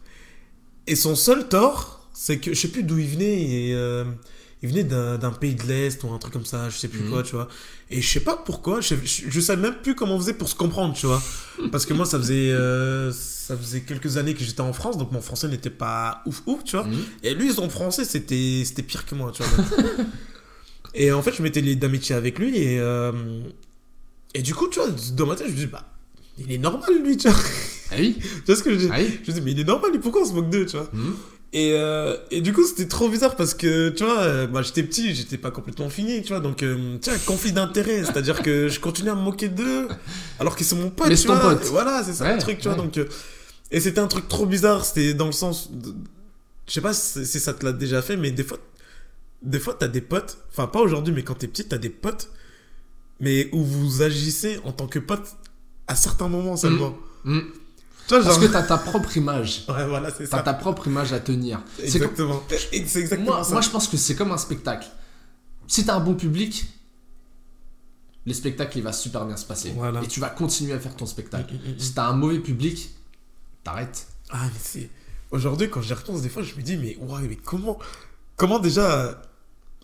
Speaker 1: Et son seul tort, c'est que je sais plus d'où il venait. Et, euh, il venait d'un pays de l'Est ou un truc comme ça, je sais plus
Speaker 2: Mhm.
Speaker 1: quoi, tu vois. Et je sais pas pourquoi, je, je, je savais même plus comment on faisait pour se comprendre, tu vois. Parce que moi, ça faisait, euh, ça faisait quelques années que j'étais en France, donc mon français n'était pas ouf ouf, tu vois.
Speaker 2: Mhm.
Speaker 1: Et lui, son français, c'était pire que moi, tu vois. Et en fait, je m'étais lié d'amitié avec lui et, euh, et du coup, tu vois, dans ma tête, je me dis, bah, il est normal, lui, tu vois.
Speaker 2: Ah oui
Speaker 1: tu vois ce que je dis?
Speaker 2: Ah oui
Speaker 1: Je me dis, mais il est normal, lui, pourquoi on se moque d'eux, tu vois?
Speaker 2: Mhm.
Speaker 1: et, euh, et du coup, c'était trop bizarre parce que, tu vois, euh, bah, j'étais petit, j'étais pas complètement fini, tu vois. Donc, euh, tu vois, conflit d'intérêt. C'est-à-dire que je continue à me moquer d'eux alors qu'ils sont mon pote,
Speaker 2: Mais
Speaker 1: tu
Speaker 2: ton
Speaker 1: vois.
Speaker 2: pote.
Speaker 1: Voilà, c'est ça
Speaker 2: Ouais,
Speaker 1: le truc, tu vois. Donc, euh, et c'était un truc trop bizarre. C'était dans le sens. de- Je sais pas si ça te l'a déjà fait, mais des fois, des fois, t'as des potes. Enfin, pas aujourd'hui, mais quand t'es petit, t'as des potes. Mais où vous agissez en tant que pote à certains moments seulement. Vois,
Speaker 2: Parce que t'as ta propre image.
Speaker 1: Ouais, voilà, c'est
Speaker 2: T'as
Speaker 1: ça.
Speaker 2: ta propre image à tenir. C'est comme-
Speaker 1: Exactement. Exactement
Speaker 2: Moi,
Speaker 1: ça.
Speaker 2: moi, je pense que c'est comme un spectacle. Si t'as un bon public, le spectacle il va super bien se passer.
Speaker 1: Voilà.
Speaker 2: Et tu vas continuer à faire ton spectacle.
Speaker 1: Mm, mm, mm.
Speaker 2: Si t'as un mauvais public, t'arrêtes.
Speaker 1: Ah, mais c'est. Aujourd'hui, quand j'y repense, des fois, je me dis, mais ouais, mais comment. Comment déjà.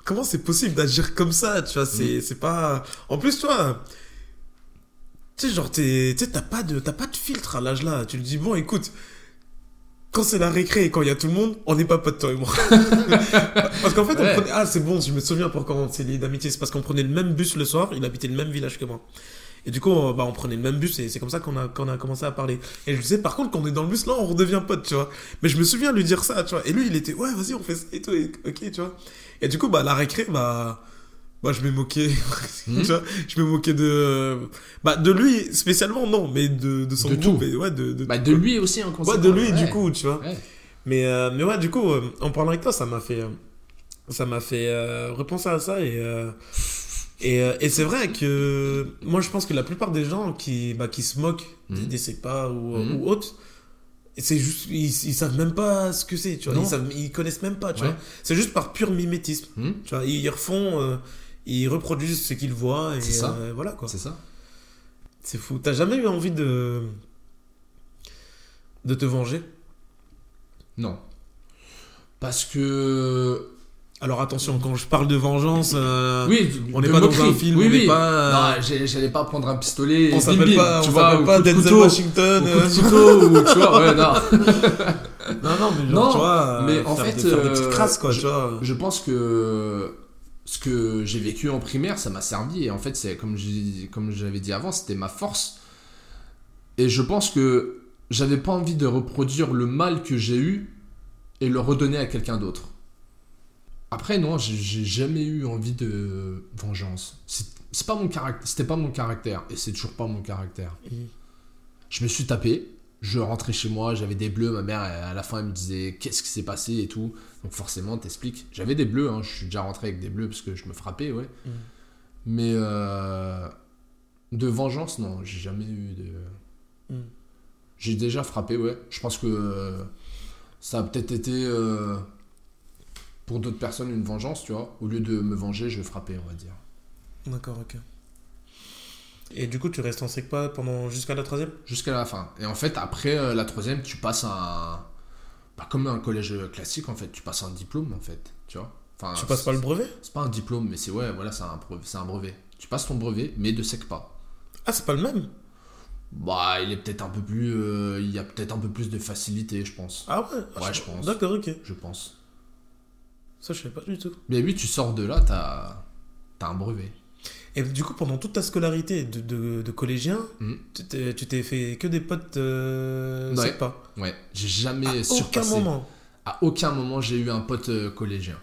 Speaker 1: Comment c'est possible d'agir comme ça, tu vois C'est c'est pas. En plus, toi. Tu sais, genre, t'es- t'as pas, de- t'as pas de filtre à l'âge là. Tu le dis, bon, écoute. Quand c'est la récré et quand il y a tout le monde, on n'est pas potes, toi et moi. parce qu'en fait, on prenait. Ah, c'est bon, je me souviens pourquoi on s'est liés d'amitié. C'est parce qu'on prenait le même bus le soir, il habitait le même village que moi. Et du coup, on, bah, on prenait le même bus et c'est comme ça qu'on a, qu'on a commencé à parler. Et je disais, par contre, quand on est dans le bus, là, on redevient pote, tu vois. Mais je me souviens lui dire ça, tu vois. Et lui, il était, ouais, vas-y, on fait ça et tout, et- ok, tu vois. Et du coup, bah, la récré, bah, bah, je me moquais, vois. Je me moquais de, bah, de lui, spécialement, non, mais de, de son
Speaker 2: De
Speaker 1: groupe.
Speaker 2: tout.
Speaker 1: Et, ouais, de, de,
Speaker 2: Bah, de lui aussi en
Speaker 1: Ouais,
Speaker 2: conséquence.
Speaker 1: de lui, du coup, tu vois.
Speaker 2: Ouais.
Speaker 1: Mais, euh, mais ouais, du coup, euh, en parlant avec toi, ça m'a fait, euh, ça m'a fait euh, repenser à ça et, et, et c'est vrai que moi, je pense que la plupart des gens qui, bah, qui se moquent des,
Speaker 2: Mhm.
Speaker 1: des ou,
Speaker 2: Mhm.
Speaker 1: ou autres, c'est juste, ils, ils savent même pas ce que c'est, tu vois. Ils, savent, ils connaissent même pas, tu
Speaker 2: Ouais.
Speaker 1: vois. C'est juste par pur mimétisme,
Speaker 2: Hmm,
Speaker 1: tu vois. Ils refont, euh, ils reproduisent ce qu'ils voient et
Speaker 2: ça.
Speaker 1: euh, voilà quoi.
Speaker 2: C'est ça
Speaker 1: C'est fou. T'as jamais eu envie de de te venger?
Speaker 2: Non. Parce que.
Speaker 1: Alors attention, quand je parle de vengeance, euh,
Speaker 2: Oui,
Speaker 1: on n'est pas dans un film,
Speaker 2: oui,
Speaker 1: on n'est
Speaker 2: oui.
Speaker 1: pas-
Speaker 2: Non, j'ai- j'allais pas prendre un pistolet.
Speaker 1: on
Speaker 2: et
Speaker 1: s'appelle pas,
Speaker 2: tu
Speaker 1: on
Speaker 2: vois,
Speaker 1: pas
Speaker 2: de couteau,
Speaker 1: Washington.
Speaker 2: au coup
Speaker 1: euh,
Speaker 2: de couteau, ou tu vois, ouais, non.
Speaker 1: Non, non, mais genre,
Speaker 2: Non,
Speaker 1: tu vois,
Speaker 2: mais
Speaker 1: euh,
Speaker 2: en fait,
Speaker 1: des, faire des
Speaker 2: euh,
Speaker 1: petites crasses, quoi, tu vois.
Speaker 2: Je pense que ce que j'ai vécu en primaire, ça m'a servi. Et en fait, c'est comme j'avais dit avant, c'était ma force. Et je pense que j'avais pas envie de reproduire le mal que j'ai eu et le redonner à quelqu'un d'autre. Après, non, j'ai- jamais eu envie de vengeance. C'est pas mon caractère, c'était pas mon caractère et c'est toujours pas mon caractère.
Speaker 1: Mhm.
Speaker 2: Je me suis tapé, je rentrais chez moi, j'avais des bleus, ma mère à la fin elle me disait qu'est-ce qui s'est passé? et tout. Donc forcément, t'expliques. J'avais des bleus, hein, je suis déjà rentré avec des bleus parce que je me frappais, ouais.
Speaker 1: Mhm.
Speaker 2: Mais euh, de vengeance, non, j'ai jamais eu de.
Speaker 1: Mhm.
Speaker 2: J'ai déjà frappé, ouais. Je pense que euh, ça a peut-être été euh, pour d'autres personnes une vengeance, tu vois. Au lieu de me venger, je vais frapper, on va dire.
Speaker 1: D'accord, ok. Et du coup, tu restes en SECPA pendant jusqu'à la troisième?
Speaker 2: Jusqu'à la fin. Et en fait, après euh, la troisième, tu passes un. Bah, comme un collège classique, en fait. Tu passes un diplôme, en fait. Tu vois. Enfin,
Speaker 1: Tu passes pas le brevet?
Speaker 2: C'est pas un diplôme, mais c'est ouais, voilà, c'est un, brevet- c'est un brevet. Tu passes ton brevet, mais de SECPA.
Speaker 1: Ah, c'est pas le même?
Speaker 2: Bah, il est peut-être un peu plus. euh, il y a peut-être un peu plus de facilité, je pense.
Speaker 1: Ah ouais? Ah,
Speaker 2: Ouais, je pense.
Speaker 1: D'accord, ok.
Speaker 2: Je pense.
Speaker 1: Ça, je savais pas du tout.
Speaker 2: Mais oui, tu sors de là, t'as. T'as un brevet.
Speaker 1: Et du coup, pendant toute ta scolarité de, de, de collégien,
Speaker 2: Mhm.
Speaker 1: tu t'es fait que des potes euh,
Speaker 2: Ouais.
Speaker 1: SECPA
Speaker 2: Ouais, j'ai jamais
Speaker 1: À aucun
Speaker 2: surpassé.
Speaker 1: moment.
Speaker 2: À aucun moment, j'ai eu un pote euh, collégien.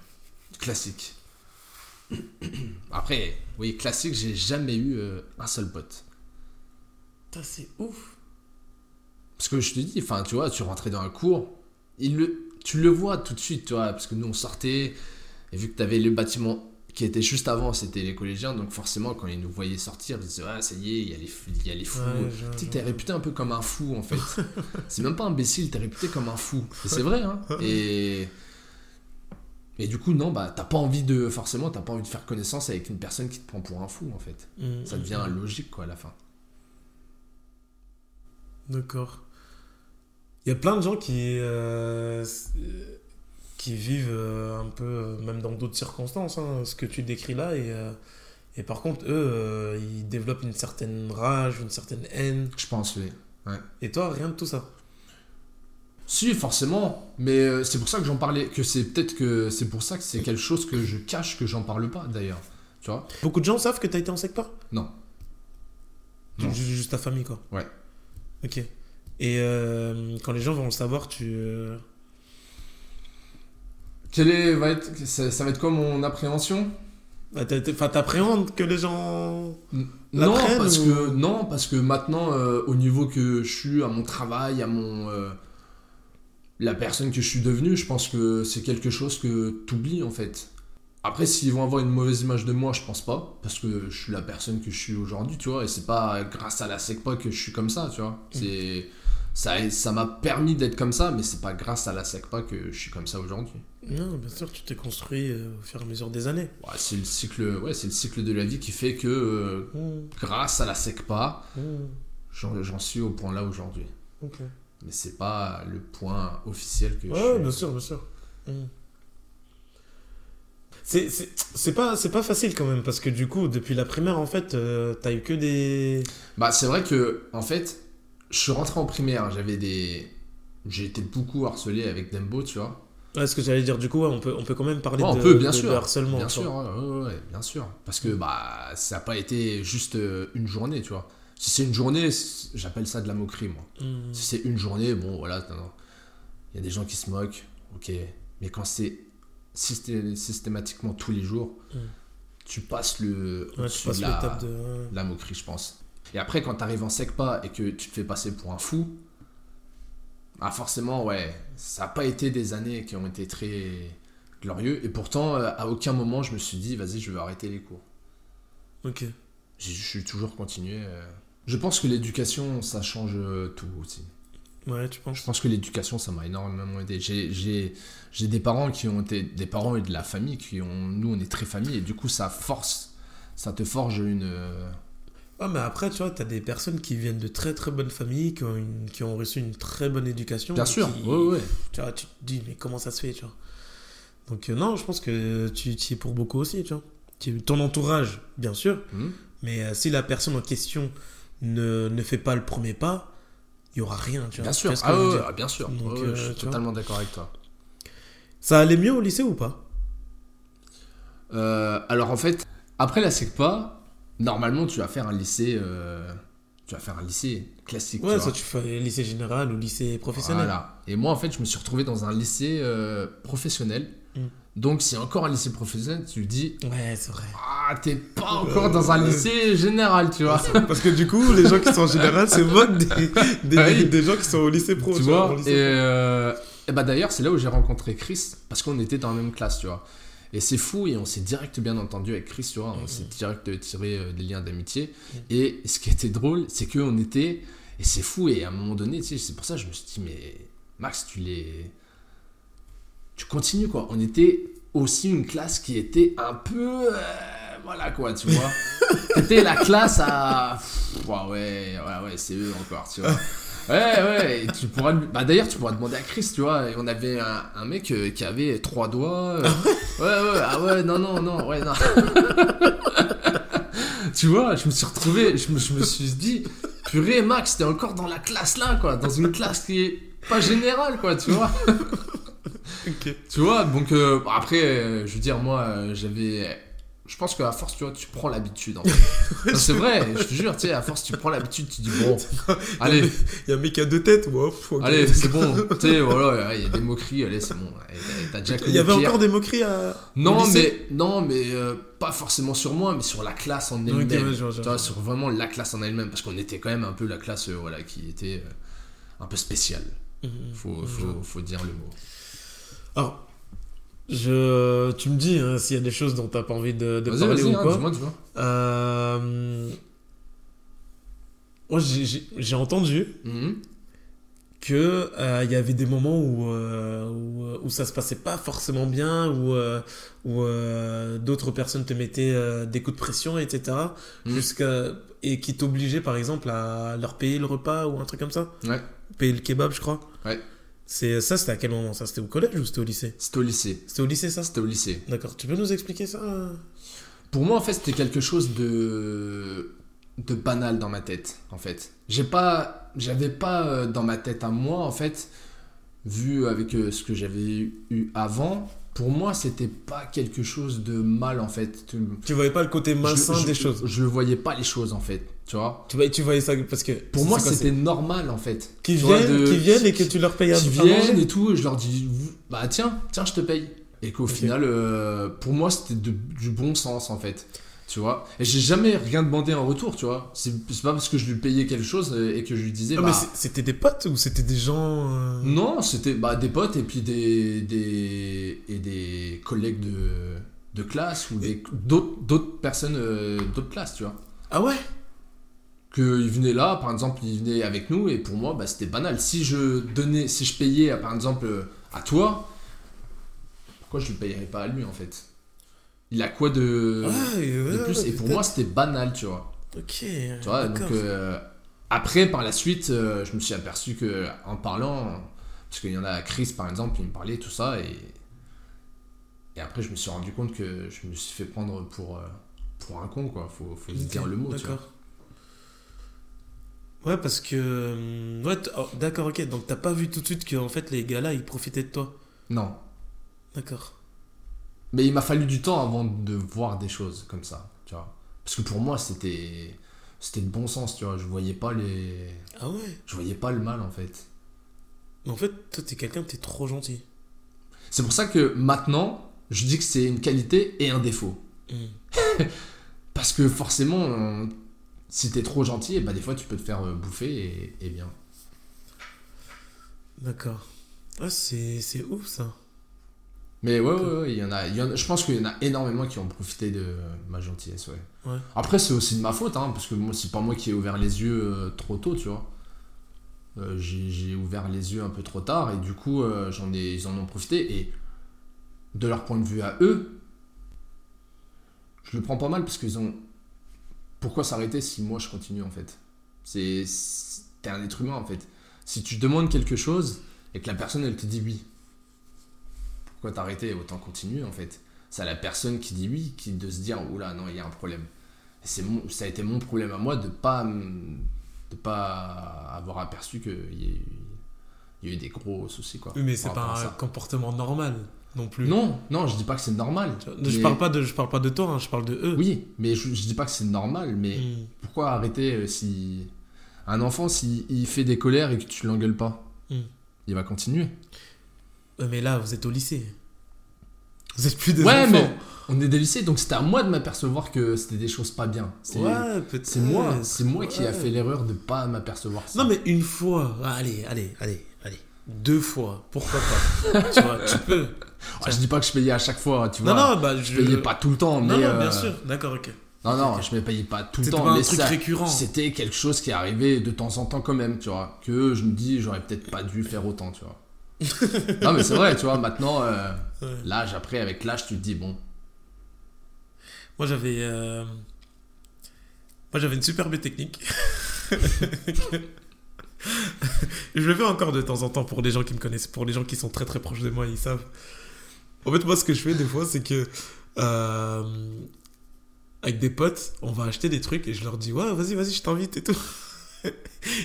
Speaker 2: Classique. Après, oui, classique, j'ai jamais eu euh, un seul pote.
Speaker 1: Putain, c'est ouf.
Speaker 2: Parce que je te dis, enfin, tu vois, tu rentrais dans un cours, il le, tu le vois tout de suite, tu vois, parce que nous, on sortait, et vu que tu avais le bâtiment qui était juste avant, c'était les collégiens, donc forcément, quand ils nous voyaient sortir, ils disaient, ah, ça y est, il y a les, il y a les fous.
Speaker 1: Ouais,
Speaker 2: tu sais,
Speaker 1: je-
Speaker 2: t'es réputé un peu comme un fou, en fait. c'est même pas imbécile, t'es réputé comme un fou. Et c'est vrai, hein. Et Et du coup, non, bah, t'as pas envie de. Forcément, t'as pas envie de faire connaissance avec une personne qui te prend pour un fou, en fait.
Speaker 1: Mm,
Speaker 2: Ça
Speaker 1: mm,
Speaker 2: devient
Speaker 1: mm.
Speaker 2: logique, quoi, à la fin.
Speaker 1: D'accord. Il y a plein de gens qui, euh, euh, qui vivent euh, un peu, même dans d'autres circonstances, hein, ce que tu décris là. Et, et par contre, eux, euh, ils développent une certaine rage, une certaine haine.
Speaker 2: Je pense, oui.
Speaker 1: Et toi, rien de tout ça.
Speaker 2: Si, forcément. Mais c'est pour ça que j'en parlais. Que c'est peut-être que. C'est pour ça que c'est quelque chose que je cache, que j'en parle pas, d'ailleurs. Tu vois?
Speaker 1: Beaucoup de gens savent que tu as été en secpa
Speaker 2: Non. Non.
Speaker 1: ju- Juste ta famille, quoi.
Speaker 2: Ouais.
Speaker 1: Ok. Et euh, quand les gens vont le savoir, tu. euh,
Speaker 2: Quel est, va être, ça, ça va être quoi mon appréhension?
Speaker 1: Bah, Enfin, t'appréhendes que les gens.
Speaker 2: Non parce,
Speaker 1: ou-
Speaker 2: que, non, parce que maintenant, euh, au niveau que je suis, à mon travail, à mon. euh, la personne que je suis devenue, je pense que c'est quelque chose que tu oublies en fait. Après, s'ils vont avoir une mauvaise image de moi, je pense pas, parce que je suis la personne que je suis aujourd'hui, tu vois, et c'est pas grâce à la SECPA que je suis comme ça, tu vois. C'est. Ça ça m'a permis d'être comme ça, mais c'est pas grâce à la SECPA que je suis comme ça aujourd'hui.
Speaker 1: Non, bien sûr, tu t'es construit euh, au fur et à mesure des années.
Speaker 2: Ouais, c'est le cycle, ouais, c'est le cycle de la vie qui fait que euh,
Speaker 1: Mmh,
Speaker 2: grâce à la SECPA,
Speaker 1: mmh,
Speaker 2: j'en suis au point là aujourd'hui.
Speaker 1: ok.
Speaker 2: Mais c'est pas le point officiel que je
Speaker 1: Ouais,
Speaker 2: suis.
Speaker 1: bien sûr, bien sûr. Mm. C'est- pas, pas facile quand même, parce que du coup, depuis la primaire, en fait, euh, t'as eu que des.
Speaker 2: Bah, c'est vrai que, en fait, je suis rentré en primaire, j'avais des. J'ai été beaucoup harcelé avec Dembo, tu vois.
Speaker 1: Ouais, ce que j'allais dire, du coup, ouais, on, peut, on peut quand même parler
Speaker 2: Ouais, on
Speaker 1: de,
Speaker 2: peut, bien
Speaker 1: de-
Speaker 2: sûr.
Speaker 1: de harcèlement.
Speaker 2: Bien sûr, ouais, bien sûr. Parce que, bah, ça n'a pas été juste euh, une journée, tu vois. Si c'est une journée, j'appelle ça de la moquerie, moi.
Speaker 1: Mm.
Speaker 2: Si c'est une journée, bon, voilà, il y a des gens qui se moquent, ok. Mais quand c'est systé- systématiquement tous les jours,
Speaker 1: Mm.
Speaker 2: tu passes le.
Speaker 1: Tu passes
Speaker 2: de la moquerie, je pense. Et après, quand t'arrives en SECPA et que tu te fais passer pour un fou, ah forcément, ouais, ça n'a pas été des années qui ont été très glorieux. Et pourtant, euh, à aucun moment, je me suis dit, vas-y, je vais arrêter les cours.
Speaker 1: Ok.
Speaker 2: Je suis toujours continué. euh. Je pense que l'éducation, ça change euh, tout aussi.
Speaker 1: Ouais, tu penses?
Speaker 2: Je pense que l'éducation, ça m'a énormément aidé. J'ai- J'ai j'ai des parents qui ont été des parents et de la famille qui ont. Nous, on est très famille et du coup, ça force, ça te forge une.
Speaker 1: Ouais, mais après, tu vois, t'as des personnes qui viennent de très très bonnes familles, qui ont, une- qui ont reçu une très bonne éducation.
Speaker 2: Bien sûr,
Speaker 1: qui-
Speaker 2: ouais, ouais.
Speaker 1: Tu vois, tu te dis, mais comment ça se fait, tu vois Donc, euh, non, je pense que tu tu es pour beaucoup aussi, tu vois. Tu- Ton entourage, bien sûr,
Speaker 2: Mhm.
Speaker 1: mais euh, si la personne en question ne, ne fait pas le premier pas, il y aura rien, tu vois.
Speaker 2: Bien sûr,
Speaker 1: que
Speaker 2: ah ouais, ouais, bien sûr.
Speaker 1: Donc, euh,
Speaker 2: je suis
Speaker 1: tu
Speaker 2: totalement d'accord avec toi.
Speaker 1: Ça allait mieux au lycée ou pas?
Speaker 2: Alors en fait, après la SECPA, normalement tu vas faire un lycée, euh, tu vas faire un lycée classique. tu
Speaker 1: Ouais,
Speaker 2: vois.
Speaker 1: ça tu fais lycée général ou lycée professionnel.
Speaker 2: Voilà. Et moi en fait, je me suis retrouvé dans un lycée euh, professionnel.
Speaker 1: Mm.
Speaker 2: Donc c'est encore un lycée professionnel, tu dis
Speaker 1: Ouais, c'est vrai.
Speaker 2: ah t'es pas encore dans un lycée général, tu vois.
Speaker 1: Parce que du coup, les gens qui sont en général se moquent des, des,
Speaker 2: Ah oui.
Speaker 1: des gens qui sont au lycée pro.
Speaker 2: tu
Speaker 1: tu
Speaker 2: vois
Speaker 1: lycée
Speaker 2: et,
Speaker 1: pro.
Speaker 2: euh, et bah d'ailleurs c'est là où j'ai rencontré Chris parce qu'on était dans la même classe tu vois et c'est fou et on s'est direct bien entendu avec Chris tu vois on s'est direct tiré euh, des liens d'amitié.
Speaker 1: Mhm.
Speaker 2: et ce qui était drôle c'est que on était et c'est fou et à un moment donné tu sais c'est pour ça que je me suis dit mais Max tu les tu continues quoi. On était aussi une classe qui était un peu euh, voilà quoi tu vois. C'était la classe à Pff, ouais ouais, ouais c'est eux encore tu vois Ouais, ouais, et tu pourras. lui- Bah, d'ailleurs, tu pourras demander à Chris, tu vois. Et on avait un, un mec euh, qui avait trois doigts. euh, ouais, ouais, ah ouais, non, non, non, ouais, non. tu vois, je me suis retrouvé, je me, je me suis dit, purée, Max, t'es encore dans la classe là, quoi. Dans une classe qui est pas générale, quoi, tu vois.
Speaker 1: Ok.
Speaker 2: Tu vois, donc euh, après, euh, je veux dire, moi, euh, j'avais. Je pense qu'à force, tu vois, tu prends l'habitude. en fait. Non, c'est vrai, je te jure, tu sais, à force, tu prends l'habitude, tu dis, bon, allez.
Speaker 1: Il y a un mec à deux têtes, wow, ok.
Speaker 2: Allez, c'est bon. tu sais, voilà, il y a des moqueries, allez, c'est bon. T'as déjà
Speaker 1: Il y avait encore des moqueries à.
Speaker 2: Non, mais, non, mais euh, pas forcément sur moi, mais sur la classe en elle-même.
Speaker 1: Ok, ouais, je vois, je
Speaker 2: tu
Speaker 1: vois,
Speaker 2: vois,
Speaker 1: je vois.
Speaker 2: sur vraiment la classe en elle-même, parce qu'on était quand même un peu la classe euh, voilà, qui était euh, un peu spéciale.
Speaker 1: Mhm.
Speaker 2: Faut,
Speaker 1: vois.
Speaker 2: faut dire le mot.
Speaker 1: Alors, je, tu me dis hein, s'il y a des choses dont t'as pas envie de, parler
Speaker 2: vas-y,
Speaker 1: ou
Speaker 2: hein,
Speaker 1: quoi.
Speaker 2: dis-moi, dis-moi.
Speaker 1: Euh, Moi, j'ai- j'ai entendu
Speaker 2: Mhm.
Speaker 1: que euh, il y avait des moments où, euh, où, où ça se passait pas forcément bien, où, euh, où euh, d'autres personnes te mettaient des coups de pression, etc.
Speaker 2: Mm.
Speaker 1: Jusqu'à, et qui t'obligeaient, par exemple, à leur payer le repas ou un truc comme ça.
Speaker 2: Ouais.
Speaker 1: Payer le kebab, je crois.
Speaker 2: Ouais.
Speaker 1: C'est, ça, c'était à quel moment Ça, c'était au collège ou c'était au lycée?
Speaker 2: C'était au lycée.
Speaker 1: C'était au lycée, ça?
Speaker 2: C'était au lycée.
Speaker 1: D'accord. Tu peux nous expliquer ça?
Speaker 2: Pour moi, en fait, c'était quelque chose de de banal dans ma tête, en fait. J'ai pas, j'avais pas euh, dans ma tête à moi, en fait, vu avec euh, ce que j'avais eu avant. Pour moi, c'était pas quelque chose de mal, en fait. Tu-
Speaker 1: Tu voyais pas le côté malsain
Speaker 2: je, je-
Speaker 1: des choses?
Speaker 2: Je voyais pas les choses, en fait. Tu vois.
Speaker 1: Tu voyais, tu voyais ça parce que.
Speaker 2: Pour moi, c'était normal, en fait.
Speaker 1: c'est- Qui
Speaker 2: Tu vois,
Speaker 1: viennent,
Speaker 2: de-
Speaker 1: qui viennent et que tu leur payes à
Speaker 2: qui
Speaker 1: à manger
Speaker 2: viennent et tout, et je leur dis, bah tiens, tiens, je te paye. Et qu'au final, euh, pour moi, c'était de- du bon sens en fait. Tu vois Et j'ai jamais rien demandé en retour, tu vois. C'est c'est pas parce que je lui payais quelque chose euh, et que je lui disais,
Speaker 1: Ah,
Speaker 2: bah.
Speaker 1: mais c'était des potes ou c'était des gens. euh,
Speaker 2: Non, c'était bah, des potes et puis des, des, et des collègues de, de classe ou des- d'autres d'autres personnes euh, d'autres classes, tu vois.
Speaker 1: Ah ouais?
Speaker 2: Qu'ils venaient là, par exemple, ils venaient avec nous, et pour moi, bah, c'était banal. Si je donnais, si je payais, par exemple, euh, à toi, pourquoi je ne le payerais pas à lui, en fait? Il a quoi de,
Speaker 1: Ouais, ouais,
Speaker 2: de plus?
Speaker 1: Ouais,
Speaker 2: Et pour moi, c'était banal, tu vois.
Speaker 1: Ok.
Speaker 2: Tu vois, donc, euh, après, par la suite, euh, je me suis aperçu que en parlant, parce qu'il y en a Chris, par exemple, il me parlait, tout ça, et, et après, je me suis rendu compte que je me suis fait prendre pour, pour un con, quoi. Faut, faut
Speaker 1: Ok,
Speaker 2: dire le mot, tu vois.
Speaker 1: Ouais, parce que. euh, Ouais, oh, d'accord, ok. Donc t'as pas vu tout de suite que en fait les gars là ils profitaient de toi?
Speaker 2: Non.
Speaker 1: D'accord.
Speaker 2: Mais il m'a fallu du temps avant de voir des choses comme ça, tu vois. Parce que pour moi, c'était c'était de bon sens, tu vois. Je voyais pas les
Speaker 1: Ah ouais?
Speaker 2: je voyais pas le mal en fait.
Speaker 1: Mais en fait, toi t'es quelqu'un, t'es trop gentil.
Speaker 2: C'est pour ça que maintenant, je dis que c'est une qualité et un défaut.
Speaker 1: Hmm.
Speaker 2: Parce que forcément, on- si t'es trop gentil, bah des fois tu peux te faire euh, bouffer et, et bien.
Speaker 1: D'accord. Ah, c'est c'est ouf ça.
Speaker 2: Mais ouais, ouais, ouais, il y en a, il y en a- je pense qu'il y en a énormément qui ont profité de ma gentillesse, ouais.
Speaker 1: Ouais.
Speaker 2: Après, c'est aussi de ma faute, hein, parce que moi, c'est pas moi qui ai ouvert les yeux euh, trop tôt, tu vois. Euh, j'ai j'ai ouvert les yeux un peu trop tard, et du coup, euh, j'en ai, ils en ont profité, et de leur point de vue à eux, je le prends pas mal, parce qu'ils ont... Pourquoi s'arrêter si moi je continue, en fait? C'est... T'es un être humain, en fait. Si tu demandes quelque chose, et que la personne, elle te dit oui, pourquoi t'arrêter? Autant continuer en fait. C'est à la personne qui dit oui qui de se dire oula non il y a un problème. Et c'est mon, ça a été mon problème à moi de pas de pas avoir aperçu qu'il y, a eu- il y a eu des gros soucis quoi.
Speaker 1: Oui, mais c'est pas un comportement normal non plus.
Speaker 2: Non non je dis pas que c'est normal. Mais-
Speaker 1: Je parle pas de je parle pas de toi, hein, je parle de eux.
Speaker 2: Oui mais je, je dis pas que c'est normal mais
Speaker 1: Hmm.
Speaker 2: pourquoi arrêter euh, si un enfant s'il il fait des colères et que tu l'engueules pas
Speaker 1: Hmm.
Speaker 2: il va continuer.
Speaker 1: Ouais, mais là, vous êtes au lycée. Vous êtes plus des
Speaker 2: ouais
Speaker 1: enfants.
Speaker 2: mais on est des lycées donc c'était à moi de m'apercevoir que c'était des choses pas bien. C'est-
Speaker 1: Ouais, peut-être.
Speaker 2: C'est moi, c'est moi qui a fait l'erreur de pas m'apercevoir ça.
Speaker 1: Non, mais une fois. Allez, allez, allez, allez. Deux fois. Pourquoi pas? Tu vois, tu peux.
Speaker 2: Ah, je dis pas que je payais à chaque fois, tu
Speaker 1: Non,
Speaker 2: vois.
Speaker 1: non, bah
Speaker 2: je
Speaker 1: je.
Speaker 2: payais pas tout le temps, mais
Speaker 1: Non, non,
Speaker 2: euh,
Speaker 1: bien sûr. D'accord, ok.
Speaker 2: Non, non, je me payais pas tout le temps, mais c'était quelque chose qui arrivait de temps en temps quand même, tu vois. Que je me dis, j'aurais peut-être pas dû faire autant, tu vois. non, mais c'est vrai, tu vois. Maintenant, euh,
Speaker 1: Ouais.
Speaker 2: l'âge, après, avec l'âge, tu te dis bon.
Speaker 1: Moi, j'avais. euh, Moi, j'avais une superbe technique. je le fais encore de temps en temps pour les gens qui me connaissent, pour les gens qui sont très très proches de moi, ils savent. En fait, moi, ce que je fais des fois, c'est que. euh, Avec des potes, on va acheter des trucs et je leur dis Ouais, vas-y, vas-y, je t'invite et tout.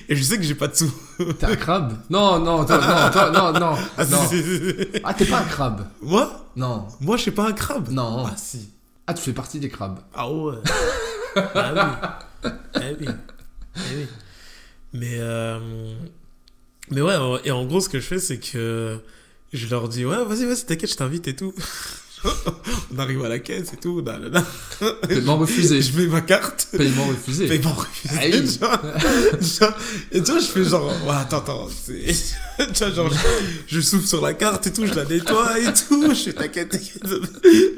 Speaker 1: et je sais que j'ai pas de sous.
Speaker 2: T'es un crabe? Non, non, toi, non, toi, non, non,
Speaker 1: Ah, si,
Speaker 2: non.
Speaker 1: si, si, si.
Speaker 2: Ah, t'es pas un crabe?
Speaker 1: Moi?
Speaker 2: Non,
Speaker 1: Moi, je suis pas un crabe.
Speaker 2: non.
Speaker 1: Ah, si.
Speaker 2: Ah, tu fais partie des crabes.
Speaker 1: Ah ouais. ah oui. Eh oui. Eh oui. Mais, euh, mais ouais, et en gros, ce que je fais, c'est que je leur dis, ouais, vas-y, vas-y, t'inquiète, je t'invite et tout. on arrive à la caisse et tout. là, là, là.
Speaker 2: Paiement refusé.
Speaker 1: Je mets ma carte.
Speaker 2: Paiement refusé.
Speaker 1: Paiement refusé.
Speaker 2: Oui.
Speaker 1: genre, genre- et tu vois, je fais genre, ouais, attends, attends, c'est. tu vois, genre, je, je souffle sur la carte et tout, je la nettoie et tout, je fais t'inquiète, t'inquiète.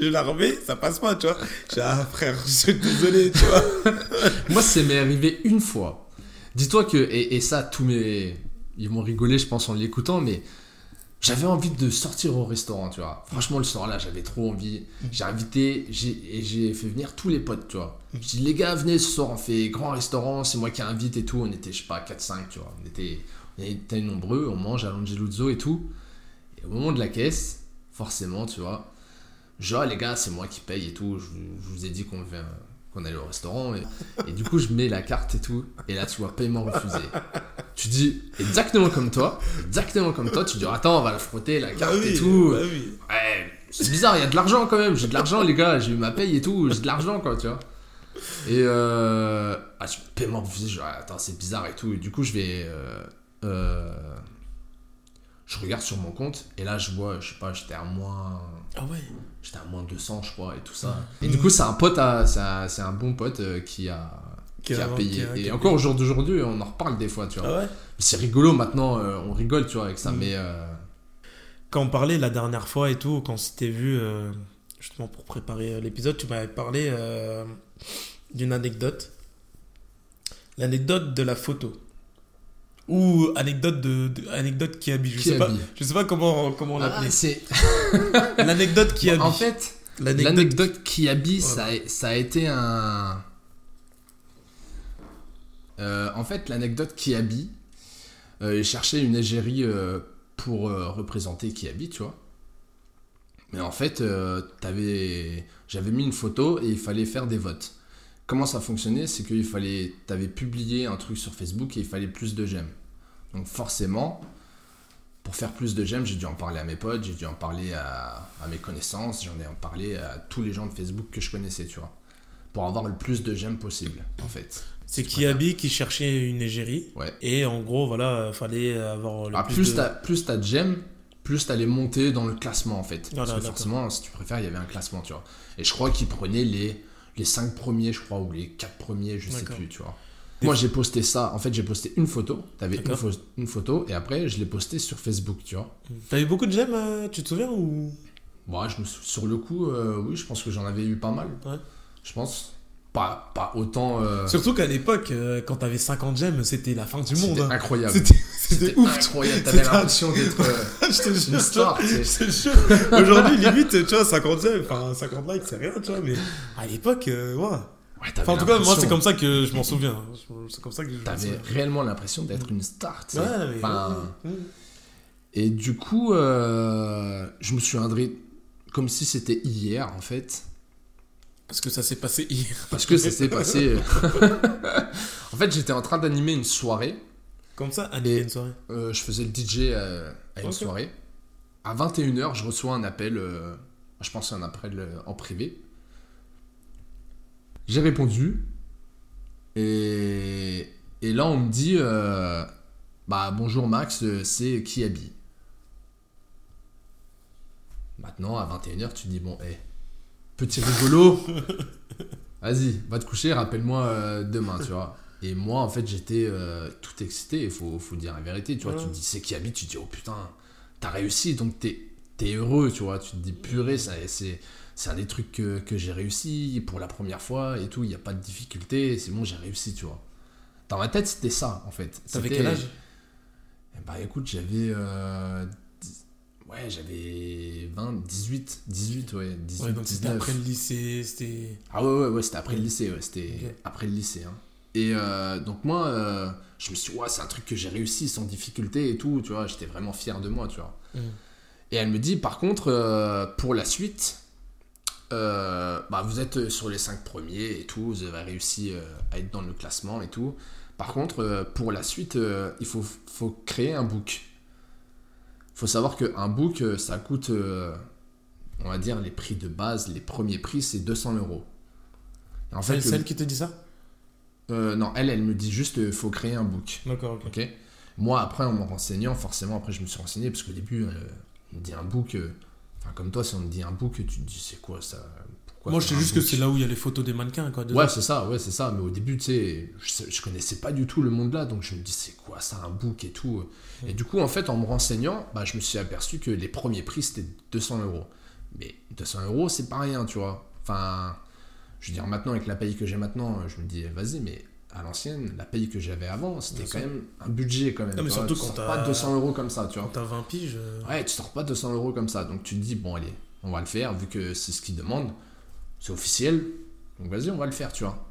Speaker 1: Je la remets, ça passe pas, tu vois. Je dis, ah frère, je suis désolé, tu vois.
Speaker 2: Moi, ça m'est arrivé une fois. Dis-toi que, et, et ça, tous mes, ils vont rigoler, je pense, en l'écoutant, mais j'avais envie de sortir au restaurant, tu vois. Franchement, le soir-là, j'avais trop envie. J'ai invité j'ai, et j'ai fait venir tous les potes, tu vois. Je dis, les gars, venez ce soir, on fait grand restaurant, c'est moi qui invite et tout. On était, je sais pas, 4-5, tu vois. On était, on était nombreux, on mange à l'Angeluzzo et tout. Et au moment de la caisse, forcément, tu vois, genre, les gars, c'est moi qui paye et tout. Je, je vous ai dit qu'on vient qu'on allait au restaurant et, et du coup je mets la carte et tout et là tu vois paiement refusé tu dis exactement comme toi exactement comme toi tu dis attends on va la frotter la carte
Speaker 1: Bah oui,
Speaker 2: et tout
Speaker 1: bah oui.
Speaker 2: ouais c'est bizarre il y a de l'argent quand même j'ai de l'argent les gars j'ai eu ma paye et tout j'ai de l'argent quoi tu vois et euh, ah, paiement refusé genre attends c'est bizarre et tout et du coup je vais euh, euh, je regarde sur mon compte et là je vois je sais pas j'étais à moins
Speaker 1: Ah ouais.
Speaker 2: J'étais à moins 200, je crois, et tout ça. Et du coup, c'est un pote, à- c'est un, bon pote euh, qui a, qui a payé.
Speaker 1: qui a- qui
Speaker 2: et encore au jour d'aujourd'hui, on en reparle des fois, tu vois.
Speaker 1: Ah ouais?
Speaker 2: C'est rigolo maintenant, euh, on rigole, tu vois, avec ça,
Speaker 1: Mm.
Speaker 2: mais. euh,
Speaker 1: Quand on parlait la dernière fois et tout, quand on s'était vu, euh, justement pour préparer l'épisode, tu m'avais parlé d'une anecdote. L'anecdote de la photo. Ou anecdote de, de- anecdote qui habille. Je
Speaker 2: Qui
Speaker 1: sais pas. Je sais pas comment comment
Speaker 2: ah,
Speaker 1: l'appeler.
Speaker 2: c'est.
Speaker 1: L'anecdote qui habille.
Speaker 2: en fait,
Speaker 1: l'anecdote.
Speaker 2: qui habille, ça, a, ça a été un. Euh, en fait, l'anecdote qui habille, euh, il cherchait une égérie euh, pour euh, représenter qui habille, tu vois. Mais en fait, t'avais- j'avais mis une photo et il fallait faire des votes. Comment ça fonctionnait C'est qu'il fallait, t'avais publié un truc sur Facebook et il fallait plus de j'aime. Donc forcément, pour faire plus de j'aime, j'ai dû en parler à mes potes, j'ai dû en parler à, à mes connaissances, j'en ai en parlé à tous les gens de Facebook que je connaissais, tu vois. Pour avoir le plus de j'aime possible, en fait.
Speaker 1: C'est
Speaker 2: Je
Speaker 1: qui cherchait une égérie.
Speaker 2: Ouais.
Speaker 1: Et en gros, voilà, fallait avoir le
Speaker 2: Ah,
Speaker 1: plus,
Speaker 2: plus
Speaker 1: de...
Speaker 2: t'as plus t'as de j'aime, plus t'allais monter dans le classement en fait. Parce que forcément, si tu préfères, il y avait un classement, tu vois. Et je crois qu'ils prenaient les, les 5 premiers, je crois, ou les 4 premiers, je sais plus, tu vois. Moi, j'ai posté ça. En fait, j'ai posté une photo. T'avais une, photo, et après, je l'ai posté sur Facebook, tu vois.
Speaker 1: T'as eu beaucoup de j'aime, euh, tu te souviens ou?
Speaker 2: Moi, je me sou- sur le coup, euh, oui, je pense que j'en avais eu pas mal.
Speaker 1: Ouais.
Speaker 2: Je pense. Pas, pas autant. euh,
Speaker 1: Surtout qu'à l'époque, euh, quand t'avais 50 j'aime, c'était la fin du monde.
Speaker 2: c'était
Speaker 1: hein.
Speaker 2: incroyable.
Speaker 1: C'était ouf.
Speaker 2: incroyable. T'avais l'impression d'être euh,
Speaker 1: Je te
Speaker 2: une star.
Speaker 1: Aujourd'hui, limite, tu vois, 50 j'aime, enfin 50 likes, c'est rien, tu vois, mais à l'époque, euh, ouais. Enfin, en tout cas, moi, c'est comme ça que je m'en souviens. C'est comme ça que je
Speaker 2: T'avais réellement l'impression d'être une star, tu sais.
Speaker 1: Ouais, mais.
Speaker 2: Enfin. Et du coup, je me suis indré comme si c'était hier, en fait.
Speaker 1: Parce que ça s'est passé hier.
Speaker 2: Parce que ça s'est passé. en fait, j'étais en train d'animer une soirée.
Speaker 1: Comme ça,
Speaker 2: Et-
Speaker 1: une soirée.
Speaker 2: Euh, je faisais le DJ à, à une soirée. À 21h, je reçois un appel. euh, je pense un appel euh, en privé. J'ai répondu. Et, et là, on me dit euh, Bah, bonjour Max, euh, c'est qui habille Maintenant, à 21h, tu dis Bon, hé, petit rigolo, vas-y, va te coucher, rappelle-moi euh, demain, tu vois. Et moi, en fait, j'étais euh, tout excité, il faut, faut dire la vérité, tu vois.
Speaker 1: Ouais.
Speaker 2: Tu te dis, c'est qui habite, tu te dis, oh putain, t'as réussi, donc t'es es heureux, tu vois. Tu te dis, purée, c'est c'est un des trucs que, que j'ai réussi pour la première fois et tout, il n'y a pas de difficulté, c'est bon, j'ai réussi, tu vois. Dans ma tête, c'était ça, en fait.
Speaker 1: T'avais quel âge?
Speaker 2: Bah écoute, j'avais. euh, Ouais, j'avais 20, 18, 18, ouais, 18,
Speaker 1: Ouais, donc c'était
Speaker 2: 19.
Speaker 1: après le lycée, c'était.
Speaker 2: Ah ouais, ouais, ouais, c'était après le lycée, ouais, c'était après le lycée. hein. Et euh, donc moi, euh, je me suis dit, ouais, c'est un truc que j'ai réussi sans difficulté et tout, tu vois, j'étais vraiment fier de moi, tu vois.
Speaker 1: Mm.
Speaker 2: Et elle me dit, par contre, euh, pour la suite, bah, vous êtes sur les 5 premiers et tout, vous avez réussi à être dans le classement et tout. Par contre, pour la suite, il faut, faut créer un book. Faut savoir qu'un book, euh, ça coûte, euh, on va dire, les prix de base, les premiers prix, c'est 200 euros. Et En fait,
Speaker 1: C'est
Speaker 2: le-
Speaker 1: celle qui te dit ça?
Speaker 2: Euh, non, elle, elle me dit juste, il faut créer un book.
Speaker 1: D'accord, ok.
Speaker 2: Moi, après, en me renseignant, forcément, après, je me suis renseigné, parce qu'au début, on me dit un book. Enfin, comme toi, si on me dit un book, tu te dis, c'est quoi ça?
Speaker 1: Moi, je sais juste que c'est là où il y a les photos des mannequins, quoi.
Speaker 2: Ouais, c'est ça, ouais, c'est ça. Mais au début, tu sais, je, je connaissais pas du tout le monde là, donc je me dis, c'est quoi ça, un book et tout. Et du coup, en fait, en me renseignant, bah, je me suis aperçu que les premiers prix, c'était 200 euros. Mais 200 euros, c'est pas rien, tu vois. Enfin, je veux dire, maintenant, avec la paye que j'ai maintenant, je me dis, vas-y, mais à l'ancienne, la paye que j'avais avant, c'était quand même un budget quand même.
Speaker 1: Non, mais surtout
Speaker 2: tu
Speaker 1: quand
Speaker 2: sors
Speaker 1: t'as-
Speaker 2: pas 200 euros comme ça, tu vois.
Speaker 1: Quand t'as 20 piges. euh,
Speaker 2: Ouais, tu sors pas 200 euros comme ça. Donc tu te dis, bon, allez, on va le faire, vu que c'est ce qu'ils demandent. C'est officiel. Donc vas-y, on va le faire, tu vois.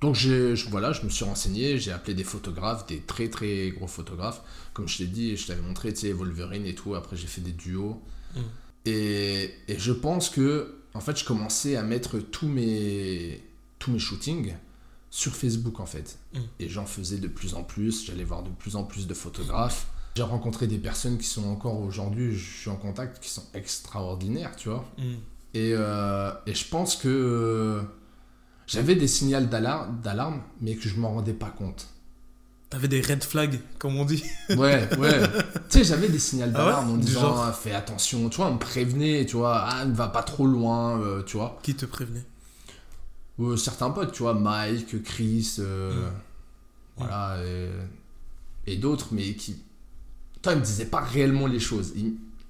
Speaker 2: Donc je- voilà, je me suis renseigné, j'ai appelé des photographes, des très très gros photographes. Comme je t'ai dit, je t'avais montré, tu sais, Wolverine et tout. Après, j'ai fait des duos.
Speaker 1: Mm.
Speaker 2: Et, et je pense que, en fait, je commençais à mettre tous mes, tous mes shootings sur Facebook, en fait.
Speaker 1: Mm.
Speaker 2: Et j'en faisais de plus en plus. J'allais voir de plus en plus de photographes. J'ai rencontré des personnes qui sont encore aujourd'hui, je suis en contact, qui sont extraordinaires, tu vois.
Speaker 1: hmm.
Speaker 2: Et, euh, et je pense que euh, j'avais des signaux d'alarme, mais que je m'en rendais pas compte.
Speaker 1: T'avais des red flags, comme on dit.
Speaker 2: Ouais, ouais. tu sais, j'avais des signaux
Speaker 1: Ah
Speaker 2: d'alarme
Speaker 1: ouais
Speaker 2: en disant
Speaker 1: genre
Speaker 2: ah, fais attention, tu vois, on me prévenait, tu vois, ah, ne va pas trop loin, euh, tu vois.
Speaker 1: Qui te prévenait?
Speaker 2: Certains potes, tu vois, Mike, Chris, euh,
Speaker 1: Mm.
Speaker 2: voilà, et, et d'autres, mais qui. Toi, ils me disaient pas réellement les choses.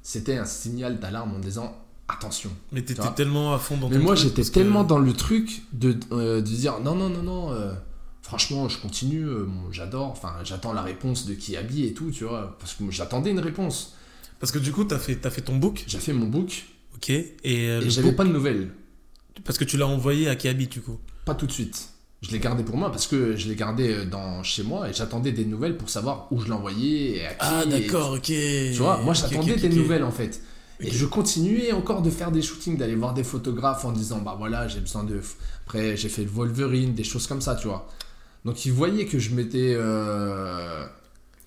Speaker 2: C'était un signal d'alarme en disant attention.
Speaker 1: Mais t'étais tellement à fond dans
Speaker 2: Mais moi, j'étais
Speaker 1: que-
Speaker 2: tellement dans le truc de, euh, de dire non, non, non, non, euh, franchement, je continue, euh, bon, j'adore, enfin, j'attends la réponse de qui habille et tout, tu vois, parce que j'attendais une réponse.
Speaker 1: Parce que du coup, t'as fait, fait ton book,
Speaker 2: J'ai fait mon book
Speaker 1: ok, et,
Speaker 2: j'avais pas de nouvelles.
Speaker 1: Parce que tu l'as envoyé à Kiabi, du coup.
Speaker 2: Pas tout de suite. Je l'ai gardé pour moi parce que je l'ai gardé dans, chez moi et j'attendais des nouvelles pour savoir où je l'envoyais et à qui.
Speaker 1: Ah, d'accord, ok.
Speaker 2: Tu vois, moi j'attendais des nouvelles en fait. Et je continuais encore de faire des shootings, d'aller voir des photographes en disant bah voilà, j'ai besoin de. Après, j'ai fait le Wolverine, des choses comme ça, tu vois. Donc ils voyaient que je m'étais. euh,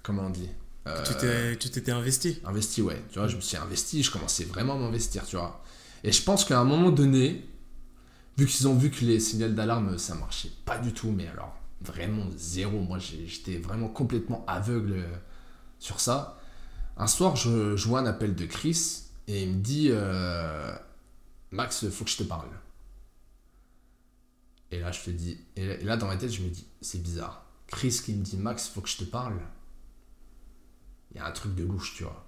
Speaker 2: Comment on dit Euh,
Speaker 1: Tu t'étais investi.
Speaker 2: Investi, ouais. Tu vois, je me suis investi, je commençais vraiment à m'investir, tu vois. Et je pense qu'à un moment donné, vu qu'ils ont vu que les signaux d'alarme, ça marchait pas du tout, mais alors vraiment zéro. Moi, j'étais vraiment complètement aveugle euh, sur ça. Un soir, je, je vois un appel de Chris et il me dit euh, Max, faut que je te parle. Et là, je te dis, et là- dans ma tête, je me dis, c'est bizarre. Chris qui me dit Max, faut que je te parle. Il y a un truc de louche, tu vois.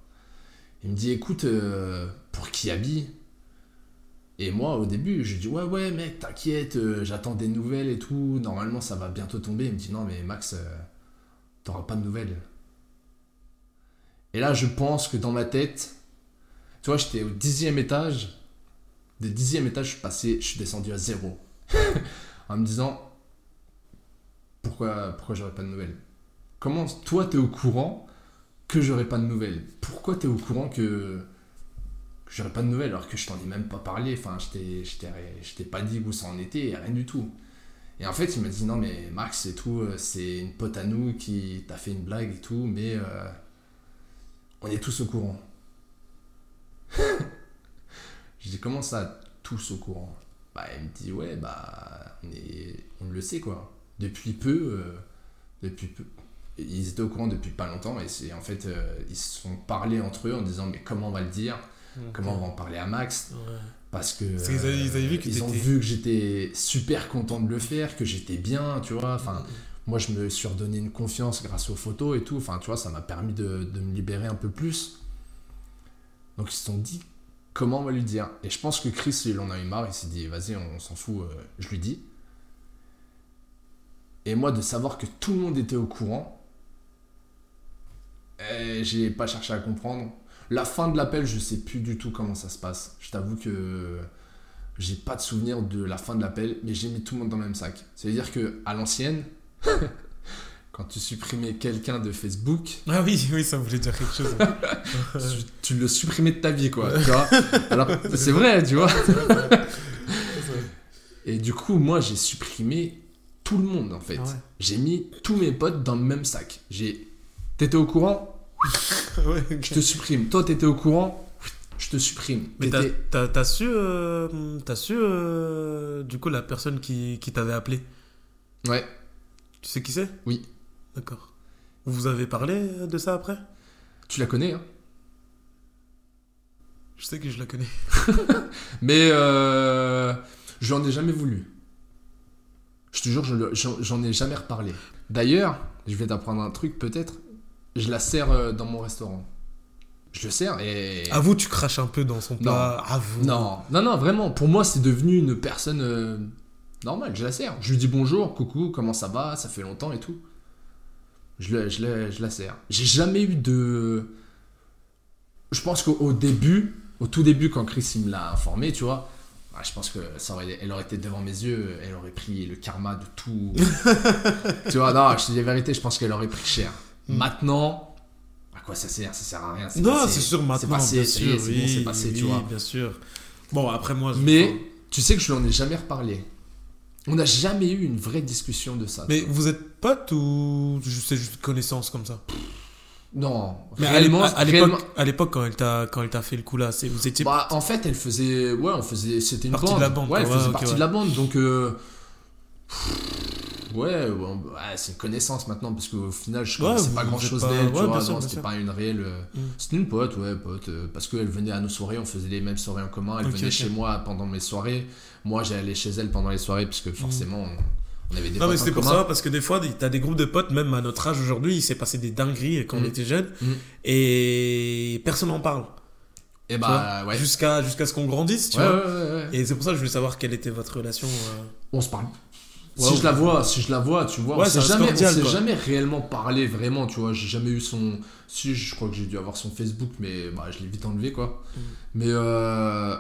Speaker 2: Il me dit, écoute, euh, pour qui habille? Et moi, au début, je dis, ouais, ouais, mec, t'inquiète, euh, j'attends des nouvelles et tout. Normalement, ça va bientôt tomber. Il me dit, non, mais Max, t'auras pas de nouvelles. Et là, je pense que dans ma tête, tu vois, j'étais au dixième étage. Des dixième étage, je suis passé, je suis descendu à zéro. en me disant, pourquoi, pourquoi j'aurais pas de nouvelles? Comment toi, t'es au courant que j'aurais pas de nouvelles? Pourquoi t'es au courant que, j'aurais pas de nouvelles alors que je t'en ai même pas parlé? Enfin, je t'ai pas dit où ça en était, rien du tout. Et en fait, il m'a dit non, mais Max et tout, euh, c'est une pote à nous qui t'a fait une blague et tout, mais euh, on est tous au courant. je dis comment ça, tous au courant? Bah, il me dit ouais, bah, on, est, on le sait quoi. Depuis peu, euh, depuis peu. Ils étaient au courant depuis pas longtemps et c'est en fait, euh, ils se sont parlé entre eux en disant mais comment on va le dire? Comment on va en parler à Max?
Speaker 1: Ouais.
Speaker 2: parce que
Speaker 1: Parce qu'ils avaient- ils avaient vu que
Speaker 2: ils ont vu que j'étais super content de le faire, que j'étais bien, tu vois. Enfin, moi, je me suis redonné une confiance grâce aux photos et tout. Enfin, tu vois, ça m'a permis de, de me libérer un peu plus. Donc, ils se sont dit comment on va lui dire? Et je pense que Chris, il en a eu marre. Il s'est dit, vas-y, on, s'en fout, euh, je lui dis. Et moi, de savoir que tout le monde était au courant, eh, j'ai pas cherché à comprendre. La fin de l'appel, je sais plus du tout comment ça se passe. Je t'avoue que j'ai pas de souvenir de la fin de l'appel, mais j'ai mis tout le monde dans le même sac. C'est-à-dire que à l'ancienne, quand tu supprimais quelqu'un de Facebook,
Speaker 1: Ah oui, oui, ça voulait dire quelque chose.
Speaker 2: tu, tu le supprimais de ta vie, quoi. tu vois Alors, c'est vrai, tu vois. Et du coup, moi, j'ai supprimé tout le monde, en fait.
Speaker 1: Ah ouais.
Speaker 2: J'ai mis tous mes potes dans le même sac. J'ai. T'étais au courant?
Speaker 1: Ouais.
Speaker 2: Je te supprime. Toi, t'étais au courant? Je te supprime.
Speaker 1: Mais t'as- su, euh, t'as su euh, du coup, la personne qui, qui t'avait appelé?
Speaker 2: Ouais.
Speaker 1: Tu sais qui c'est?
Speaker 2: Oui.
Speaker 1: D'accord. Vous avez parlé de ça après?
Speaker 2: Tu la connais, hein?
Speaker 1: Je sais que je la connais.
Speaker 2: Mais euh, je n'en ai jamais voulu. Je te jure, j'en ai jamais reparlé. D'ailleurs, je vais t'apprendre un truc peut-être. Je la sers euh, dans mon restaurant. Je le sers et.
Speaker 1: Avoue, tu craches un peu dans son plat. Avoue.
Speaker 2: Non, non, non, vraiment. Pour moi, c'est devenu une personne. euh, Normal, je la sers. Je lui dis bonjour, coucou, comment ça va, ça fait longtemps et tout. Je, la- je, la- je la sers. J'ai jamais eu de. Je pense qu'au au début, au tout début, quand Chris il me l'a informé, tu vois, ah, je pense que ça aurait, elle aurait été devant mes yeux, elle aurait pris le karma de tout. tu vois, non, je te dis la vérité, je pense qu'elle aurait pris cher.
Speaker 1: Mm.
Speaker 2: Maintenant, à quoi ça sert? Ça sert à rien. c'est
Speaker 1: Non, c'est sûr, maintenant,
Speaker 2: C'est passé, c'est bon,
Speaker 1: oui,
Speaker 2: c'est passé, tu vois.
Speaker 1: bien sûr. Bon, après moi... je-
Speaker 2: Mais tu sais que je lui en ai jamais reparlé. On n'a jamais eu une vraie discussion de ça.
Speaker 1: Mais vous êtes potes ou c'est juste connaissance comme ça?
Speaker 2: Non,
Speaker 1: Mais à
Speaker 2: réellement,
Speaker 1: l'époque, quand elle t'a quand elle t'a fait le coup là, c'est vous étiez
Speaker 2: Bah, en fait, elle faisait. Ouais, on faisait. C'était une
Speaker 1: Partie
Speaker 2: bande.
Speaker 1: de la bande,
Speaker 2: Ouais, elle faisait partie
Speaker 1: ouais.
Speaker 2: de la bande. Donc. euh, Ouais, bon, ouais, c'est une connaissance maintenant parce qu'au final, je
Speaker 1: Ouais,
Speaker 2: connaissais pas grand chose d'elle, tu
Speaker 1: ouais,
Speaker 2: vois. c'était pas une réelle. euh,
Speaker 1: Mm.
Speaker 2: C'était une pote, ouais, pote. euh, parce qu'elle venait à nos soirées, on faisait les mêmes soirées en commun. Elle venait chez moi pendant mes soirées. Moi, j'allais chez elle pendant les soirées parce que forcément, on, on avait des
Speaker 1: Mm. Non mais c'était pour ça parce que des fois t'as des groupes de potes même à notre âge aujourd'hui il s'est passé des dingueries quand on
Speaker 2: Mm.
Speaker 1: était jeunes
Speaker 2: Mm.
Speaker 1: et personne n'en parle
Speaker 2: Et
Speaker 1: tu
Speaker 2: bah, ouais.
Speaker 1: jusqu'à jusqu'à ce qu'on grandisse tu
Speaker 2: Ouais,
Speaker 1: vois
Speaker 2: ouais.
Speaker 1: et c'est pour ça que je voulais savoir quelle était votre relation euh.
Speaker 2: on se parle. Si je la vois, si je la vois, tu vois,
Speaker 1: Ouais,
Speaker 2: on s'est jamais, réellement parlé vraiment, tu vois. J'ai jamais eu son. Si, je crois que j'ai dû avoir son Facebook, mais bah, je l'ai vite enlevé, quoi.
Speaker 1: Mm.
Speaker 2: Mais euh,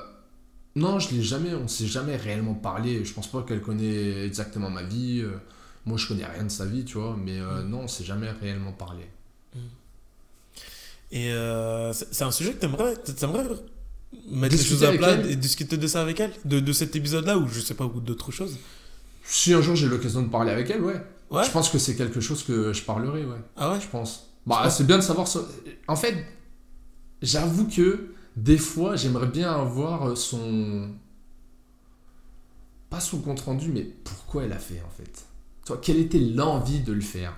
Speaker 2: non, je l'ai jamais, on s'est jamais réellement parlé. Je pense pas qu'elle connaît exactement ma vie. euh, Moi, je connais rien de sa vie, tu vois. Mais euh,
Speaker 1: Mm.
Speaker 2: non, on s'est jamais réellement parlé.
Speaker 1: et euh, c'est un sujet que t'aimerais t'aimerais mettre les choses à plat et discuter de ça avec elle? De, de cet épisode là ou je sais pas ou d'autres choses?
Speaker 2: Si un jour j'ai l'occasion de parler avec elle, ouais.
Speaker 1: ouais
Speaker 2: Je pense que c'est quelque chose que je parlerai, ouais.
Speaker 1: ah ouais?
Speaker 2: Je pense. Bah, c'est bien de savoir ça. En fait, j'avoue que des fois, j'aimerais bien avoir son. Pas son compte rendu, mais pourquoi elle a fait en fait. Toi, quelle était l'envie de le faire?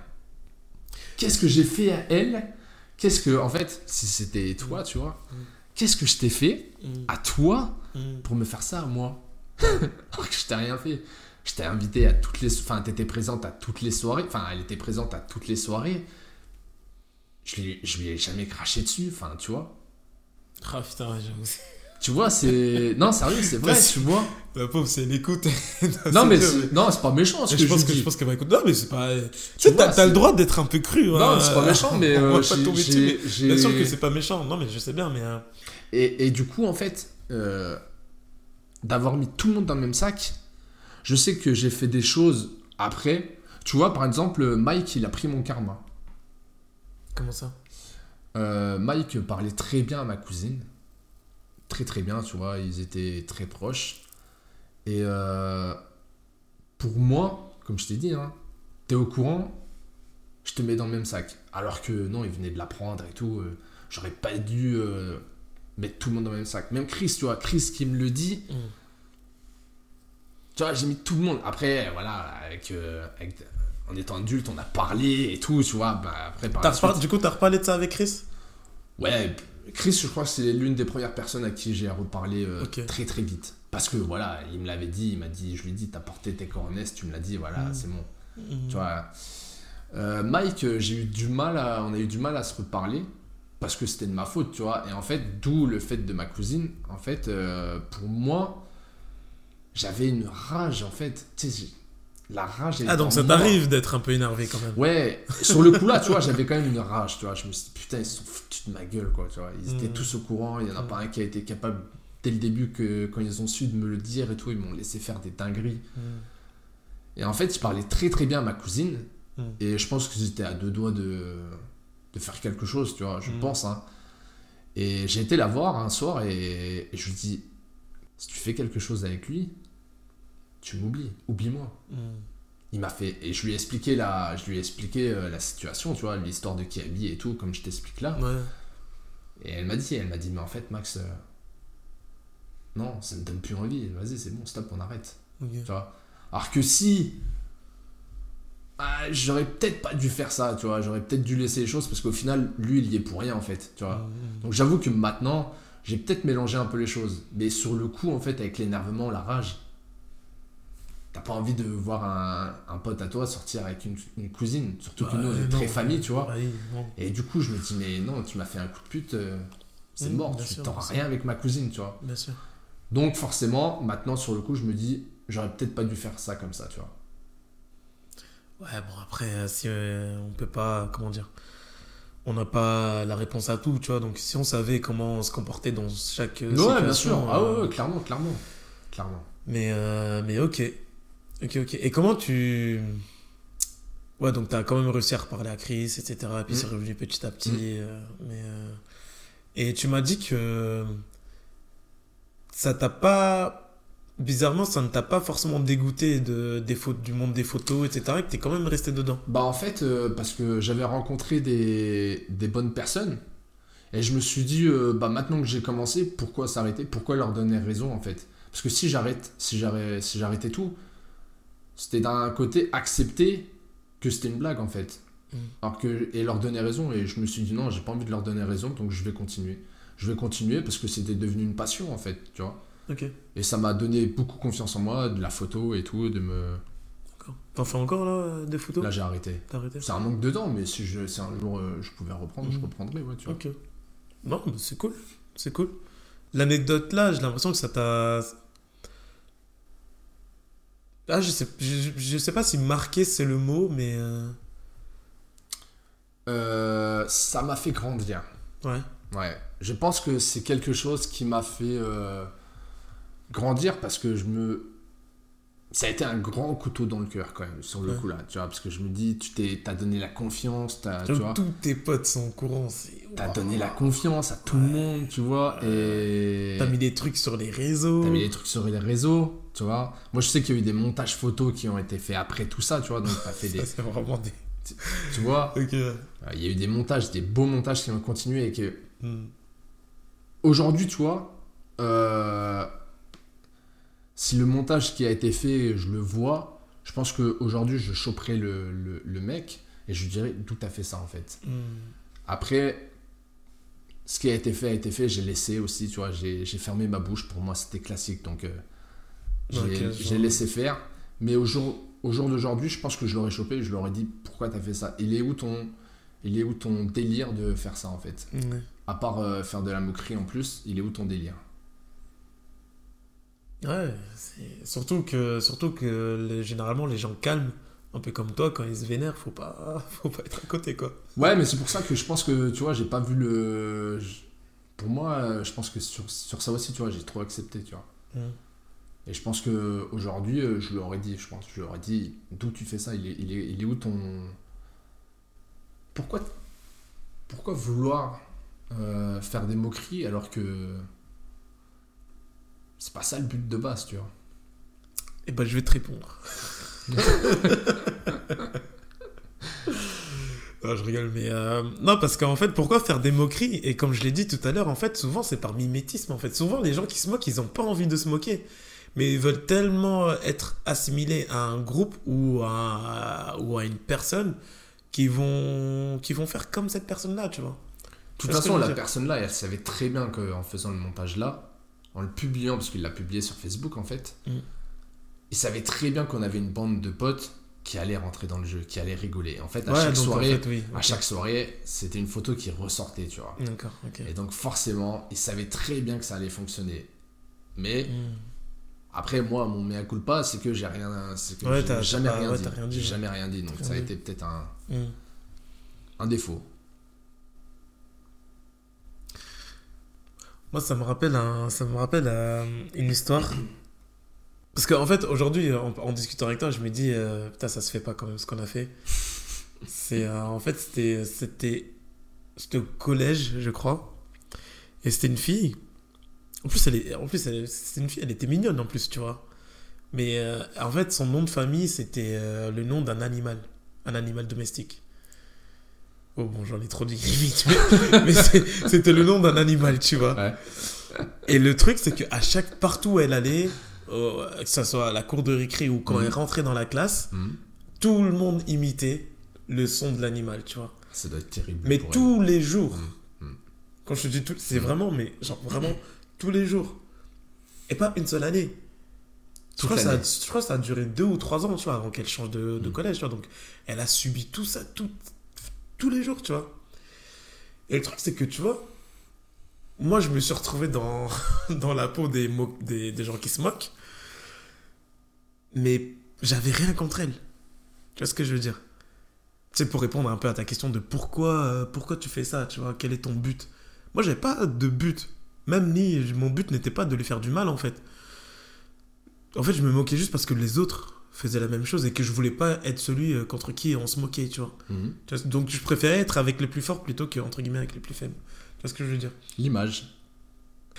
Speaker 2: Qu'est-ce que j'ai fait à elle? Qu'est-ce que, en fait, si c'était toi, tu vois,
Speaker 1: Mm.
Speaker 2: qu'est-ce que je t'ai fait
Speaker 1: Mm,
Speaker 2: à toi
Speaker 1: mm.
Speaker 2: pour me faire ça à moi Alors que je t'ai rien fait. Je t'ai invité à toutes les... Enfin, t'étais présente à toutes les soirées. Enfin, elle était présente à toutes les soirées. Je lui, je lui ai jamais craché dessus. Enfin, tu vois.
Speaker 1: ah putain j'avoue
Speaker 2: Tu vois, c'est... Non, sérieux, c'est vrai, tu vois.
Speaker 1: la pauvre c'est l'écoute
Speaker 2: Non, mais. Non, c'est pas méchant ce que
Speaker 1: je pense que
Speaker 2: dis.
Speaker 1: je pense qu'elle va écouter. Non, mais c'est pas. Tu sais, t'as le droit d'être un peu cru.
Speaker 2: Non,
Speaker 1: hein.
Speaker 2: mais c'est pas méchant, mais...
Speaker 1: On
Speaker 2: euh,
Speaker 1: va pas
Speaker 2: j'ai-
Speaker 1: tomber dessus. Bien sûr que c'est pas méchant. Non, mais je sais bien, mais. euh,
Speaker 2: Et, et du coup, en fait, euh, d'avoir mis tout le monde dans le même sac, je sais que j'ai fait des choses après. Tu vois, par exemple, Mike, il a pris mon karma.
Speaker 1: Comment ça?
Speaker 2: Euh, Mike parlait très bien à ma cousine. Très très bien, tu vois, ils étaient très proches. Et euh, pour moi, comme je t'ai dit, hein, t'es au courant, je te mets dans le même sac. Alors que non, il venait de l'apprendre et tout. euh, J'aurais pas dû mettre tout le monde dans le même sac. Même Chris, tu vois, Chris qui me le dit,
Speaker 1: Mm.
Speaker 2: Tu vois, j'ai mis tout le monde. Après, voilà, avec, euh, avec- en étant adulte, on a parlé et tout, tu vois. Bah, après, par la suite-
Speaker 1: Du coup, t'as reparlé de ça avec Chris?
Speaker 2: Ouais, Chris, je crois que c'est l'une des premières personnes à qui j'ai reparlé euh, très très vite. Parce que voilà, il me l'avait dit, il m'a dit, je lui ai dit, t'as porté tes coronets, tu me l'as dit, voilà,
Speaker 1: Mm.
Speaker 2: c'est bon.
Speaker 1: Mm.
Speaker 2: Tu vois. Euh, Mike, euh, j'ai eu du mal à, on a eu du mal à se reparler parce que c'était de ma faute, tu vois. Et en fait, d'où le fait de ma cousine. En fait, euh, pour moi, j'avais une rage, en fait. Tu sais, la rage.
Speaker 1: Ah, donc ça t'arrive d'être un peu énervé quand même.
Speaker 2: Ouais, sur le coup là, tu vois, j'avais quand même une rage, tu vois. Je me suis dit, putain, ils se sont foutus de ma gueule, quoi, tu vois. Ils étaient
Speaker 1: Mm.
Speaker 2: tous au courant, il y en a
Speaker 1: Mm.
Speaker 2: pas un qui a été capable, dès le début, que quand ils ont su de me le dire et tout, ils m'ont laissé faire des dingueries.
Speaker 1: Mm.
Speaker 2: Et en fait, je parlais très très bien à ma cousine, et je pense qu'ils étaient à deux doigts de, de faire quelque chose, tu vois, je pense, hein. Et j'ai été la voir un soir et, et je lui dis, si tu fais quelque chose avec lui, tu m'oublies, oublie-moi.
Speaker 1: Mm.
Speaker 2: Il m'a fait et je lui ai expliqué la je lui ai expliqué euh, la situation, tu vois, l'histoire de Kiabi et tout comme je t'explique là.
Speaker 1: Ouais.
Speaker 2: Et elle m'a dit elle m'a dit mais en fait Max euh, non, ça me donne plus envie. Vas-y, c'est bon, stop, on arrête.
Speaker 1: ok.
Speaker 2: Tu vois. Alors que si ah, j'aurais peut-être pas dû faire ça, tu vois, j'aurais peut-être dû laisser les choses parce qu'au final lui il y est pour rien en fait, tu vois. Donc j'avoue que maintenant, j'ai peut-être mélangé un peu les choses. Mais sur le coup, en fait, avec l'énervement, la rage, t'as pas envie de voir un, un pote à toi sortir avec une, une cousine. Surtout que
Speaker 1: Bah,
Speaker 2: nous, on est très famille, tu vois.
Speaker 1: Bah.
Speaker 2: Et du coup, je me dis, mais non, tu m'as fait un coup de pute, euh, c'est mort, tu t'auras rien avec ma cousine, tu vois.
Speaker 1: Bien sûr.
Speaker 2: Donc forcément, maintenant, sur le coup, je me dis, j'aurais peut-être pas dû faire ça comme ça, tu vois.
Speaker 1: Ouais, bon, après, euh, si euh, on peut pas, comment dire, on n'a pas la réponse à tout, tu vois. Donc, si on savait comment se comporter dans chaque
Speaker 2: Ouais, bien sûr. Ah ouais, ouais, clairement, clairement. Clairement.
Speaker 1: Mais, euh, mais ok. Ok, ok. Et comment tu. Ouais, donc t'as quand même réussi à reparler à Chris, etc. Et puis
Speaker 2: Mm.
Speaker 1: c'est revenu petit à petit.
Speaker 2: Mm.
Speaker 1: euh, mais, euh, Et tu m'as dit que. Ça t'a pas. Bizarrement, ça ne t'a pas forcément dégoûté de, des fautes, du monde des photos, etc. Et que t'es quand même resté dedans.
Speaker 2: Bah en fait, euh, parce que j'avais rencontré des, des bonnes personnes, et je me suis dit, euh, bah maintenant que j'ai commencé, pourquoi s'arrêter? Pourquoi leur donner raison en fait? Parce que si j'arrête, si j'arrêtais, si j'arrêtais tout, c'était d'un côté accepter que c'était une blague en fait.
Speaker 1: Mm.
Speaker 2: Alors que, et leur donner raison, et je me suis dit non, j'ai pas envie de leur donner raison, donc je vais continuer. Je vais continuer parce que c'était devenu une passion en fait, tu vois. Et ça m'a donné beaucoup confiance en moi, de la photo et tout, de me...
Speaker 1: D'accord. T'en fais encore là, des photos?
Speaker 2: Là j'ai arrêté.
Speaker 1: Arrêté?
Speaker 2: C'est un manque dedans, mais si, je, si un jour euh, je pouvais reprendre, je
Speaker 1: Mhm.
Speaker 2: reprendrais, ouais, tu vois.
Speaker 1: Ok. Non, c'est cool. C'est cool. L'anecdote là, j'ai l'impression que ça t'a. Ah, je sais, je, je sais pas si marqué c'est le mot, mais. euh,
Speaker 2: Euh, ça m'a fait grandir.
Speaker 1: Ouais.
Speaker 2: Ouais. Je pense que c'est quelque chose qui m'a fait euh, grandir parce que je me. Ça a été un grand couteau dans le cœur quand même, sur le
Speaker 1: Ouais.
Speaker 2: coup là, tu vois, parce que je me dis, tu t'es, t'as donné la confiance, t'as, tu vois,
Speaker 1: tous tes potes sont au courant. c'est-
Speaker 2: t'as donné la confiance à tout le monde, tu vois, et
Speaker 1: T'as mis des trucs sur les réseaux.
Speaker 2: T'as mis des trucs sur les réseaux, tu vois. Moi, je sais qu'il y a eu des montages photos qui ont été faits après tout ça, tu vois. Donc, t'as fait des.
Speaker 1: C'est vraiment des.
Speaker 2: Tu vois, euh, il y a eu des montages, des beaux montages qui ont continué et que.
Speaker 1: Hmm.
Speaker 2: Aujourd'hui, tu vois, euh, si le montage qui a été fait, je le vois, je pense qu'aujourd'hui, je choperais le, le, le mec et je lui dirais d'où t'as fait ça en fait.
Speaker 1: Hmm.
Speaker 2: Après, ce qui a été fait a été fait, j'ai laissé aussi, tu vois, j'ai j'ai fermé ma bouche, pour moi c'était classique, donc euh, j'ai
Speaker 1: Ok, je
Speaker 2: j'ai
Speaker 1: vois.
Speaker 2: laissé faire. Mais au jour, au jour d'aujourd'hui, je pense que je l'aurais chopé, je leur ai dit pourquoi t'as fait ça? Il est où ton, il est où ton délire de faire ça en fait?
Speaker 1: Ouais.
Speaker 2: À part euh, faire de la moquerie en plus, il est où ton délire?
Speaker 1: Ouais, surtout que, surtout que les- généralement les gens calmes, un peu comme toi, quand ils se vénèrent, faut pas, faut pas être à côté quoi.
Speaker 2: Ouais, mais c'est pour ça que je pense que, tu vois, j'ai pas vu le... Pour moi, euh, je pense que sur, sur ça aussi, tu vois, j'ai trop accepté, tu vois.
Speaker 1: Hmm.
Speaker 2: Et je pense que aujourd'hui, euh, je lui aurais dit, je pense, je lui aurais dit, d'où tu fais ça? Il est, il, est, il est où ton... Pourquoi, pourquoi vouloir euh, faire des moqueries alors que... C'est pas ça le but de base, tu vois?
Speaker 1: Et ben je vais te répondre. Non, je rigole, mais euh, non, parce qu'en fait, pourquoi faire des moqueries? Et comme je l'ai dit tout à l'heure, en fait, souvent c'est par mimétisme. En fait, souvent les gens qui se moquent, ils ont pas envie de se moquer, mais ils veulent tellement être assimilés à un groupe ou à, ou à une personne qui vont, qui vont faire comme cette personne-là, tu vois.
Speaker 2: De toute façon, la
Speaker 1: dire?
Speaker 2: personne là, elle savait très bien qu'en faisant le montage là, en le publiant, parce qu'il l'a publié sur Facebook en fait,
Speaker 1: Mm.
Speaker 2: il savait très bien qu'on avait une bande de potes qui allaient rentrer dans le jeu, qui allaient rigoler. En fait, à
Speaker 1: Ouais,
Speaker 2: chaque
Speaker 1: en
Speaker 2: soirée,
Speaker 1: fait, oui.
Speaker 2: à chaque soirée, c'était une photo qui ressortait, tu vois.
Speaker 1: D'accord, ok.
Speaker 2: Et donc forcément, il savait très bien que ça allait fonctionner. Mais
Speaker 1: Hmm.
Speaker 2: Après, moi, mon mea culpa, c'est que j'ai rien, c'est que
Speaker 1: Ouais,
Speaker 2: j'ai
Speaker 1: t'as-
Speaker 2: jamais rien
Speaker 1: ouais,
Speaker 2: dit.
Speaker 1: rien dit,
Speaker 2: jamais rien dit, donc ça a été peut-être un,
Speaker 1: Hmm.
Speaker 2: un défaut.
Speaker 1: Moi, ça me rappelle, un, ça me rappelle euh, une histoire. Parce qu'en fait, aujourd'hui, en, en discutant avec toi, je me dis, euh, putain, ça se fait pas quand même ce qu'on a fait. C'est, euh, en fait, c'était, c'était, c'était au collège, je crois. Et c'était une fille. En plus, elle est, en plus, c'est une fille, elle était mignonne en plus, tu vois. Mais euh, en fait, son nom de famille, c'était euh, le nom d'un animal, un animal domestique. Oh bon, j'en ai trop dit vite, mais, c'était le nom d'un animal, tu vois.
Speaker 2: Ouais.
Speaker 1: Et le truc, c'est qu'à chaque partout où elle allait, euh, que ce soit à la cour de récré ou quand
Speaker 2: Mhm.
Speaker 1: elle rentrait dans la classe,
Speaker 2: Hmm.
Speaker 1: tout le monde imitait le son de l'animal, tu vois.
Speaker 2: Ça doit être terrible.
Speaker 1: Mais
Speaker 2: pour elle.
Speaker 1: tous les jours.
Speaker 2: Mhm. Mhm.
Speaker 1: Quand je te dis tout, c'est
Speaker 2: Mhm.
Speaker 1: vraiment, mais genre vraiment tous les jours. Et pas une seule année. Je crois, ça je crois que ça a duré deux ou trois ans, tu vois, avant qu'elle change de, de
Speaker 2: Mhm.
Speaker 1: collège, tu vois. Donc, elle a subi tout ça tout, tous les jours, tu vois. Et le truc, c'est que, tu vois, moi, je me suis retrouvé dans, dans la peau des, des, des gens qui se moquent. mais j'avais rien contre elle. Tu vois ce que je veux dire? Tu sais, pour répondre un peu à ta question de pourquoi, euh, pourquoi tu fais ça, tu vois, quel est ton but? Moi, j'avais pas de but. Même ni, mon but n'était pas de lui faire du mal, en fait. En fait, je me moquais juste parce que les autres faisaient la même chose et que je voulais pas être celui euh, contre qui on se moquait, tu vois.
Speaker 2: Mhm.
Speaker 1: Tu vois, Donc, je préférais être avec les plus forts plutôt que, entre guillemets, avec les plus faibles. Tu vois ce que je veux dire?
Speaker 2: L'image.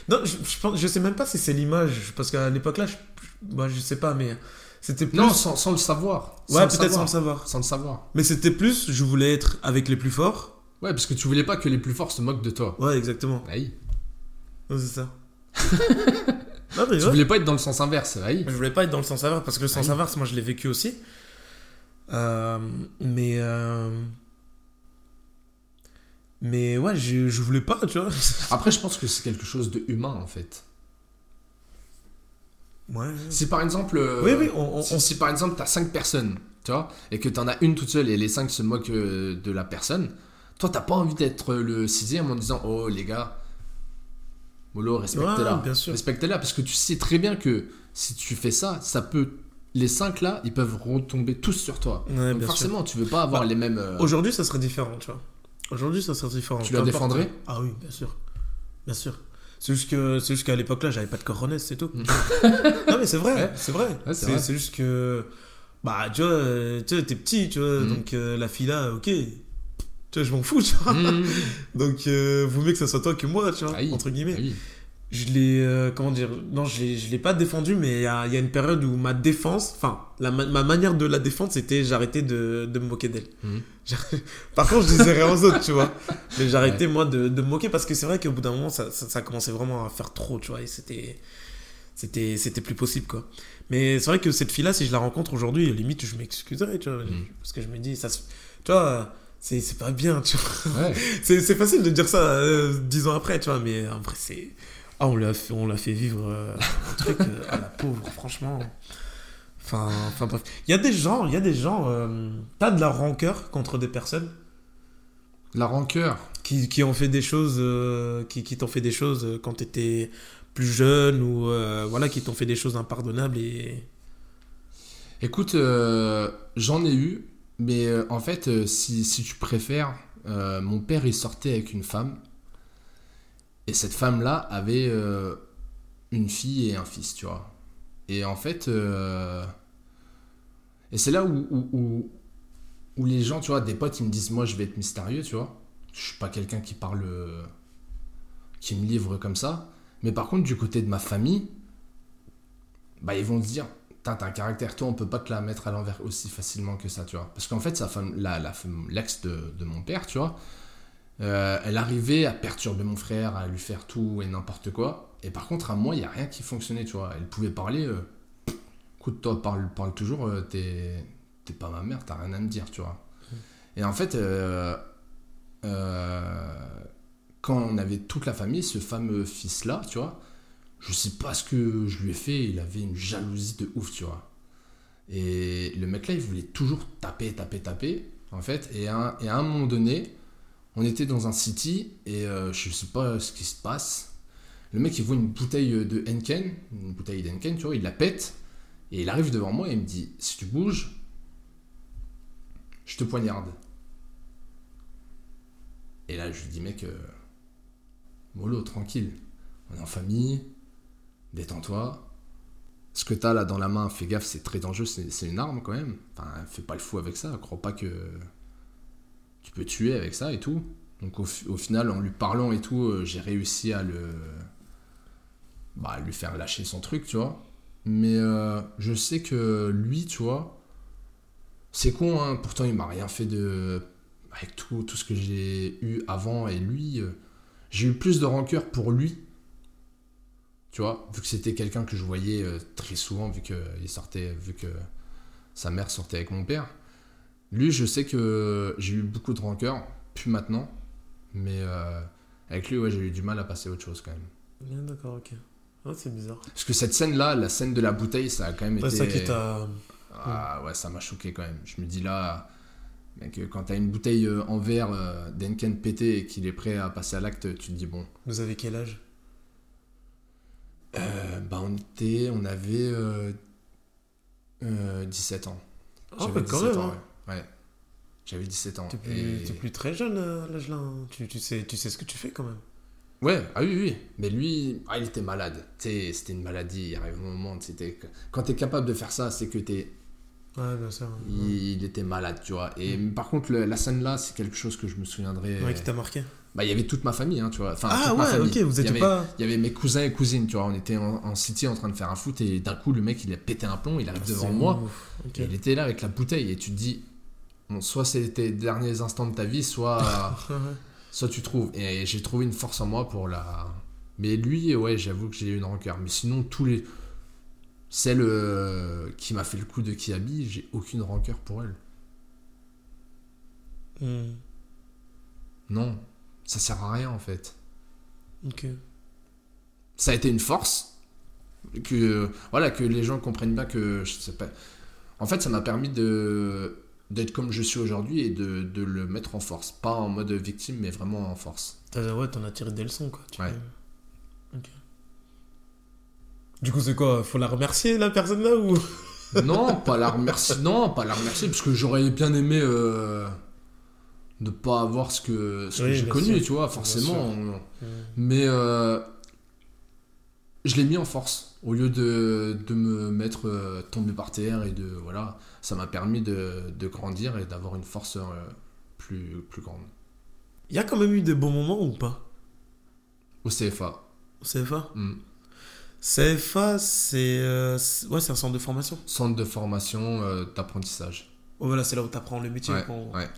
Speaker 1: Non, je, je, pense, je sais même pas si c'est l'image, parce qu'à l'époque là, je, bah, je sais pas, mais c'était plus.
Speaker 2: Non, sans, sans le savoir.
Speaker 1: Ouais, peut-être sans le savoir.
Speaker 2: Sans le savoir.
Speaker 1: Mais c'était plus, je voulais être avec les plus forts.
Speaker 2: Ouais, parce que tu voulais pas que les plus forts se moquent de toi.
Speaker 1: Ouais, exactement.
Speaker 2: Aïe.
Speaker 1: C'est ça. non, mais
Speaker 2: Tu
Speaker 1: ouais.
Speaker 2: voulais pas être dans le sens inverse. Aïe.
Speaker 1: Je voulais pas être dans le sens inverse, parce que le sens
Speaker 2: Oui.
Speaker 1: inverse, moi je l'ai vécu aussi. Euh, mais. euh, Mais ouais, je, je voulais pas, tu vois.
Speaker 2: Après, je pense que c'est quelque chose de humain en fait.
Speaker 1: Ouais.
Speaker 2: Si par exemple. euh,
Speaker 1: Oui, oui, on- on-
Speaker 2: si, par exemple t'as 5 personnes, tu vois, et que t'en as une toute seule et les 5 se moquent de la personne, toi t'as pas envie d'être le sixième en disant Oh les gars, Molo, respectez-la.
Speaker 1: Ouais.
Speaker 2: Respectez-la parce que tu sais très bien que si tu fais ça, ça peut. Les 5 là, ils peuvent retomber tous sur toi.
Speaker 1: Ouais,
Speaker 2: Donc
Speaker 1: bien sûr.
Speaker 2: forcément, tu veux pas avoir
Speaker 1: Bah,
Speaker 2: les mêmes. euh,
Speaker 1: Aujourd'hui, ça serait différent, tu vois. Aujourd'hui, ça serait différent.
Speaker 2: Tu la défendrais?
Speaker 1: Ah oui, bien sûr. Bien sûr. C'est juste que c'est juste qu'à l'époque là, j'avais pas de coronets, c'est tout. Non mais c'est vrai,
Speaker 2: Ouais.
Speaker 1: c'est vrai.
Speaker 2: Ouais, c'est
Speaker 1: juste que bah tu vois, tu vois, t'es petit, tu vois,
Speaker 2: Mm.
Speaker 1: donc euh, la fille là, ok. Tu vois, je m'en fous, tu vois.
Speaker 2: mmh.
Speaker 1: Donc euh, vaut mieux que ça soit toi que moi, tu vois,
Speaker 2: Ah oui.
Speaker 1: entre guillemets.
Speaker 2: Ah oui.
Speaker 1: Je l'ai euh, comment dire Non, je l'ai je l'ai pas défendu mais il y a, y a une période où ma défense, enfin, la ma- ma manière de la défendre, c'était j'arrêtais de, de me moquer d'elle.
Speaker 2: Mhm.
Speaker 1: Par contre, je disais rien aux autres, tu vois. Mais j'arrêtais, moi, de, de me moquer parce que c'est vrai qu'au bout d'un moment, ça, ça, ça commençait vraiment à faire trop, tu vois. Et c'était. C'était, c'était plus possible, quoi. Mais c'est vrai que cette fille-là, si je la rencontre aujourd'hui, limite, je m'excuserais, tu vois.
Speaker 2: Mhm.
Speaker 1: Parce que je me dis, ça se- Tu vois, c'est, pas bien, tu vois.
Speaker 2: Ouais.
Speaker 1: C'est, facile de dire ça euh, dix ans après, tu vois. Mais en vrai, c'est. Ah, on l'a fait, fait vivre euh, un truc euh, à la pauvre, franchement. Enfin, enfin bref. Il y a des gens, il y a des gens. euh, T'as de la rancœur contre des personnes?
Speaker 2: La rancœur.
Speaker 1: qui, qui ont fait des choses, qui, qui t'ont fait des choses quand t'étais plus jeune ou voilà, qui t'ont fait des choses impardonnables et.
Speaker 2: Écoute, j'en ai eu, mais euh, en fait, euh, si, si tu préfères, euh, mon père il sortait avec une femme, et cette femme-là avait une fille et un fils, tu vois. Et en fait, et c'est là où, où, les gens, tu vois, des potes, ils me disent, moi je vais être mystérieux, tu vois. Je suis pas quelqu'un qui parle, qui me livre comme ça. Mais par contre, du côté de ma famille, bah ils vont se dire, t'as un caractère, toi, on peut pas te la mettre à l'envers aussi facilement que ça, tu vois. Parce qu'en fait, sa femme, la, la l'ex de, de mon père, tu vois, euh, elle arrivait à perturber mon frère, à lui faire tout et n'importe quoi. Et par contre, à moi, il n'y a rien qui fonctionnait, tu vois. Elle pouvait parler, euh, écoute, toi, parle, parle toujours, euh, t'es, t'es pas ma mère, t'as rien à me dire, tu vois. Et en fait, euh, quand on avait toute la famille, ce fameux fils-là, tu vois, je sais pas ce que je lui ai fait, il avait une jalousie de ouf, tu vois. Et le mec là, il voulait toujours taper, taper, taper, en fait. Et à un, moment donné, on était dans un city et euh, je sais pas ce qui se passe. Le mec, il voit une bouteille de Henken, une bouteille d'Henken, tu vois, il la pète. Et il arrive devant moi et il me dit Si tu bouges, je te poignarde. Et là, je lui dis Mec, euh, mollo, tranquille. On est en famille, détends-toi. Ce que t'as là dans la main, fais gaffe, c'est très dangereux, c'est une arme quand même. Enfin, fais pas le fou avec ça, crois pas que tu peux tuer avec ça et tout. Donc au, fi- au final, en lui parlant et tout, euh, j'ai réussi à le. Bah, lui faire lâcher son truc, tu vois. Mais euh, je sais que lui, tu vois, c'est con, hein, pourtant il m'a rien fait de. Avec tout, tout ce que j'ai eu avant et lui, euh, j'ai eu plus de rancœur pour lui tu vois, vu que c'était quelqu'un que je voyais euh, très souvent, vu que il sortait, vu que sa mère sortait avec mon père. Lui, je sais que j'ai eu beaucoup de rancœur, plus maintenant, mais euh, avec lui, ouais, j'ai eu du mal à passer à autre chose quand même.
Speaker 1: Bien, d'accord, ok. Ah, c'est bizarre.
Speaker 2: Parce que cette scène-là, la scène de la bouteille, ça a quand même
Speaker 1: Ouais,
Speaker 2: été.
Speaker 1: ça qui t'a.
Speaker 2: Ah ouais, ça m'a choqué quand même. Je me dis là, mec, euh, quand t'as une bouteille euh, en verre euh, d'Henken pété et qu'il est prêt à passer à l'acte, tu te dis bon.
Speaker 1: Vous avez quel âge?
Speaker 2: Euh, bah on était, on avait Euh, 17 ans.
Speaker 1: Ah,
Speaker 2: J'avais
Speaker 1: bah, quand
Speaker 2: 17
Speaker 1: même.
Speaker 2: ans,
Speaker 1: hein.
Speaker 2: ouais. Ouais. J'avais 17 ans.
Speaker 1: T'es plus,
Speaker 2: Et-
Speaker 1: plus très jeune à l'âge là. Tu, tu, sais, tu sais ce que tu fais quand même.
Speaker 2: Ouais, ah oui, oui. Mais lui, ah, il était malade. C'était une maladie. Il arrive un moment, c'était quand t'es capable de faire ça, c'est que t'es.
Speaker 1: Ouais, bien sûr. Ouais,
Speaker 2: Il, il était malade, tu vois. Et par contre, le- la scène là, c'est quelque chose que je me souviendrai.
Speaker 1: Ouais, qui t'a marqué.
Speaker 2: Bah, il y avait toute ma famille, hein, tu vois. Enfin,
Speaker 1: Ah ouais, ok, vous étiez
Speaker 2: avait-
Speaker 1: pas.
Speaker 2: Il y avait mes cousins et cousines, tu vois. On était en, en city en train de faire un foot et d'un coup, le mec, il a pété un plomb, il arrive devant
Speaker 1: C'est
Speaker 2: moi. Et il était là avec la bouteille et tu te dis, bon, soit c'était les derniers instants de ta vie, soit, soit tu trouves. Et j'ai trouvé une force en moi pour la. Mais lui, ouais, j'avoue que j'ai eu une rancœur. Mais sinon, tous les. Celle euh, qui m'a fait le coup de Kiabi, j'ai aucune rancœur pour elle.
Speaker 1: Hmm.
Speaker 2: Non, ça sert à rien en fait.
Speaker 1: Ok.
Speaker 2: Ça a été une force. Que, voilà, que les gens comprennent bien que. Je sais pas. En fait, ça m'a permis de d'être comme je suis aujourd'hui et de, de le mettre en force. Pas en mode victime, mais vraiment en force.
Speaker 1: T'as- Ouais, t'en as tiré des leçons, quoi. Tu
Speaker 2: Ouais.
Speaker 1: Du coup, c'est quoi Faut la remercier, la personne là ou?
Speaker 2: Non, pas la remercier. Non, pas la remercier, parce que j'aurais bien aimé euh, ne pas avoir ce que, ce que j'ai connu,
Speaker 1: sûr.
Speaker 2: tu vois, forcément.
Speaker 1: Hmm.
Speaker 2: Mais euh, je l'ai mis en force. Au lieu de, de me mettre euh, tombé par terre et de. Voilà, ça m'a permis de, de grandir et d'avoir une force euh, plus, plus grande.
Speaker 1: Il y a quand même eu des bons moments ou pas?
Speaker 2: Au CFA.
Speaker 1: au CFA
Speaker 2: hmm.
Speaker 1: CFA, c'est euh, c'est- ouais, c'est un centre de formation.
Speaker 2: Centre de formation euh, d'apprentissage.
Speaker 1: Oh, voilà, c'est là où t'apprends le métier.
Speaker 2: Ouais,
Speaker 1: quoi.
Speaker 2: ouais.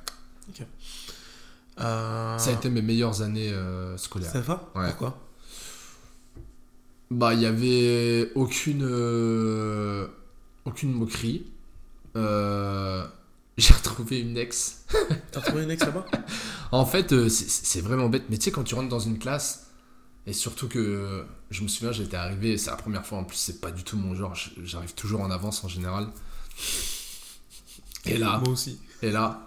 Speaker 1: Euh,
Speaker 2: Ça a été mes meilleures années euh, scolaires.
Speaker 1: CFA
Speaker 2: Ouais.
Speaker 1: Pourquoi?
Speaker 2: Bah, il y avait aucune aucune moquerie. J'ai retrouvé une ex.
Speaker 1: T'as trouvé une ex là-bas?
Speaker 2: En fait, c'est- c'est vraiment bête. Mais tu sais, quand tu rentres dans une classe, et surtout que je me souviens, j'étais arrivé, c'est la première fois en plus, c'est pas du tout mon genre. J'arrive toujours en avance en général. Et là,
Speaker 1: Moi aussi.
Speaker 2: et là,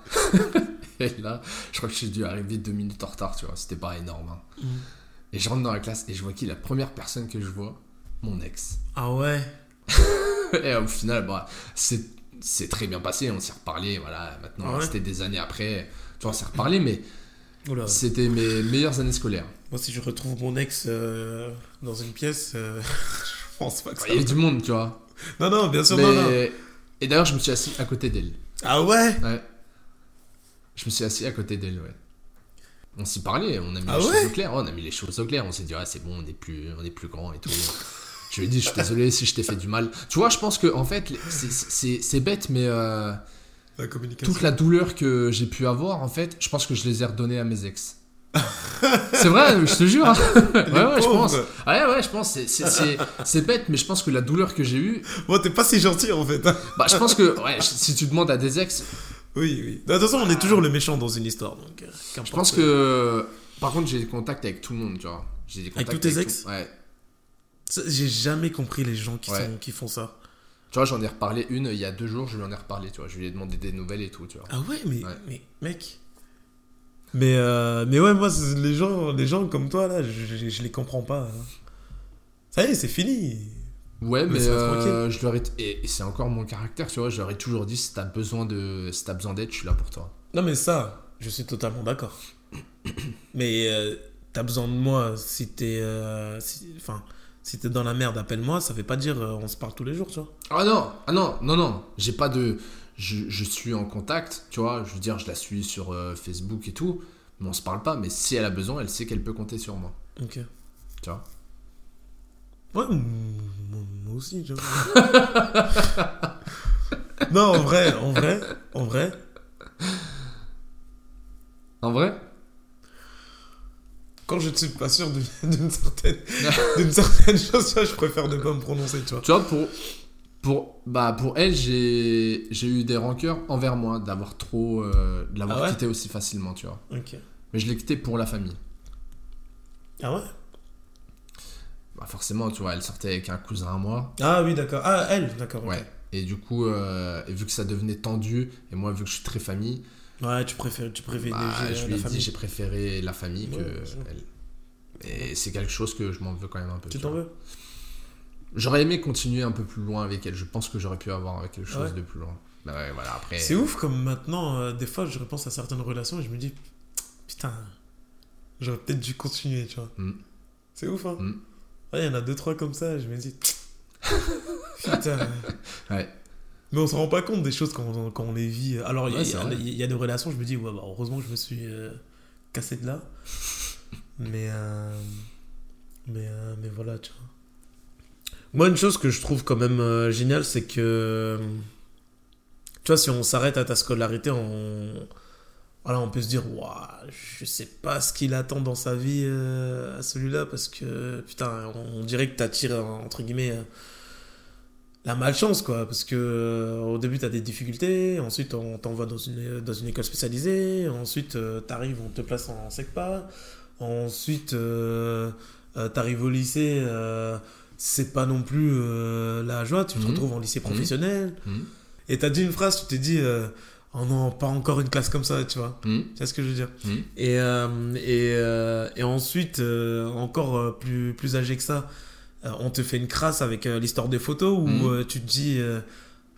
Speaker 2: et là, je crois que j'ai dû arriver deux minutes en retard, tu vois. C'était pas énorme. hein.
Speaker 1: Mhm.
Speaker 2: Et je rentre dans la classe et je vois qui la première personne que je vois? Mon ex.
Speaker 1: Ah ouais
Speaker 2: Et au final, bah, c'est très bien passé, on s'est reparlé, voilà, maintenant,
Speaker 1: Ah ouais
Speaker 2: c'était des années après, tu vois, on s'est reparlé, mais c'était mes meilleures années scolaires.
Speaker 1: Moi, si je retrouve mon ex euh, dans une pièce, euh, je pense pas que ça.
Speaker 2: Il y avait du monde, tu vois.
Speaker 1: Non, non, bien sûr,
Speaker 2: Mais-
Speaker 1: non, non.
Speaker 2: Et d'ailleurs, je me suis assis à côté d'elle.
Speaker 1: Ah ouais?
Speaker 2: Ouais. Je me suis assis à côté d'elle, ouais. On s'y parlait, on a mis
Speaker 1: Ah
Speaker 2: les
Speaker 1: ouais?
Speaker 2: choses au clair, on a mis les choses au clair, on s'est dit, ah, c'est bon, on est plus, on est plus grand et tout. je lui ai dit, je suis désolé si je t'ai fait du mal. Tu vois, je pense que, en fait, les- c'est- c'est c'est bête, mais euh,
Speaker 1: La communication.
Speaker 2: toute la douleur que j'ai pu avoir, en fait, je pense que je les ai redonnées à mes ex. c'est vrai, je te jure. hein. ouais, ouais, je pense. Ouais, ouais, je pense. c'est- bête, mais je pense que la douleur que j'ai eue,
Speaker 1: Bon, t'es pas si gentil en fait. hein.
Speaker 2: bah, je pense que, ouais, si tu demandes à des ex,
Speaker 1: Oui, oui. De toute façon, on est toujours le méchant dans une histoire. Donc, euh,
Speaker 2: Je pense que. Par contre, j'ai des contacts avec tout le monde, tu vois. J'ai des contacts
Speaker 1: tous tes
Speaker 2: tout-
Speaker 1: ex
Speaker 2: Ouais.
Speaker 1: J'ai jamais compris les gens qui,
Speaker 2: Ouais.
Speaker 1: sont, qui font ça.
Speaker 2: Tu vois, j'en ai reparlé une il y a deux jours, je lui en ai reparlé, tu vois. Je lui ai demandé des nouvelles et tout, tu vois.
Speaker 1: Ah ouais, mais,
Speaker 2: Ouais.
Speaker 1: mais mec. Mais, euh, mais ouais, moi, les gens, les gens comme toi, là, je, je, je les comprends pas. hein. Ça y est, c'est fini.
Speaker 2: Ouais, mais euh, je leur ai. Et, et c'est encore mon caractère, tu vois. Je leur ai toujours dit si t'as besoin de. Si t'as besoin d'aide, je suis là pour toi.
Speaker 1: Non, mais ça, je suis totalement d'accord. mais euh, t'as besoin de moi si t'es. si- Enfin, si t'es dans la merde, appelle-moi. Ça veut pas dire on se parle tous les jours, tu vois.
Speaker 2: Ah non, ah non, non, non. J'ai pas de. Je, je suis en contact, tu vois. Je veux dire, je la suis sur euh, Facebook et tout. Mais on se parle pas. Mais si elle a besoin, elle sait qu'elle peut compter sur moi.
Speaker 1: Ok.
Speaker 2: Tu vois?
Speaker 1: Ouais, moi aussi, j'avoue. non, en vrai, en vrai, en vrai.
Speaker 2: En vrai?
Speaker 1: Quand je ne suis pas sûr d'une certaine, d'une certaine chose, je préfère ne pas me prononcer, tu vois.
Speaker 2: Tu vois, pour, pour, bah, pour elle, j'ai j'ai eu des rancœurs envers moi d'avoir trop. euh, de l'avoir
Speaker 1: Ah ouais
Speaker 2: quitté aussi facilement, tu vois. Mais je l'ai quitté pour la famille.
Speaker 1: Ah ouais?
Speaker 2: Bah, forcément, tu vois, elle sortait avec un cousin à moi.
Speaker 1: Ah oui, d'accord. Ah, elle, d'accord.
Speaker 2: Ouais. Et du coup, euh, et vu que ça devenait tendu, et moi, vu que je suis très famille,
Speaker 1: Ouais, tu préfères, tu préfères
Speaker 2: bah, je lui ai dit j'ai préféré la famille
Speaker 1: Ouais,
Speaker 2: que elle. Et c'est quelque chose que je m'en veux quand même un peu.
Speaker 1: Tu t'en veux?
Speaker 2: J'aurais aimé continuer un peu plus loin avec elle. Je pense que j'aurais pu avoir quelque chose
Speaker 1: Ouais.
Speaker 2: de plus loin. Bah ouais, voilà, après.
Speaker 1: C'est ouf comme maintenant, euh, des fois, je repense à certaines relations et je me dis, putain, j'aurais peut-être dû continuer, tu vois.
Speaker 2: Mm.
Speaker 1: C'est ouf, hein.
Speaker 2: Mm.
Speaker 1: Ouais, il y en a deux, trois comme ça, je me dis, putain.
Speaker 2: Ouais.
Speaker 1: Mais on se rend pas compte des choses quand on, quand on les vit. Alors, il y a-
Speaker 2: Ouais,
Speaker 1: y, des relations, je me dis, ouais, bah, heureusement que je me suis euh, cassé de là. mais, euh, mais, mais voilà, tu vois. Moi, une chose que je trouve quand même euh, géniale, c'est que, tu vois, si on s'arrête à ta scolarité, on, voilà, on peut se dire, Ouah, je sais pas ce qu'il attend dans sa vie euh, à celui-là, parce que, putain, on, dirait que t'attires, entre guillemets, euh, la malchance, quoi. Parce que euh, au début, t'as des difficultés, ensuite, on t'envoie dans une, dans une école spécialisée, ensuite, t'arrives, on te place en SECPA, ensuite, t'arrives au lycée, c'est pas non plus euh, la joie, tu te
Speaker 2: Mhm.
Speaker 1: retrouves en lycée professionnel,
Speaker 2: Mhm.
Speaker 1: et t'as dit une phrase, tu t'es dit, euh, oh non, pas encore une classe comme ça, tu vois. Tu vois ce que je veux dire? Et, euh, et, et ensuite, encore plus, plus âgé que ça, on te fait une crasse avec l'histoire des photos où tu te dis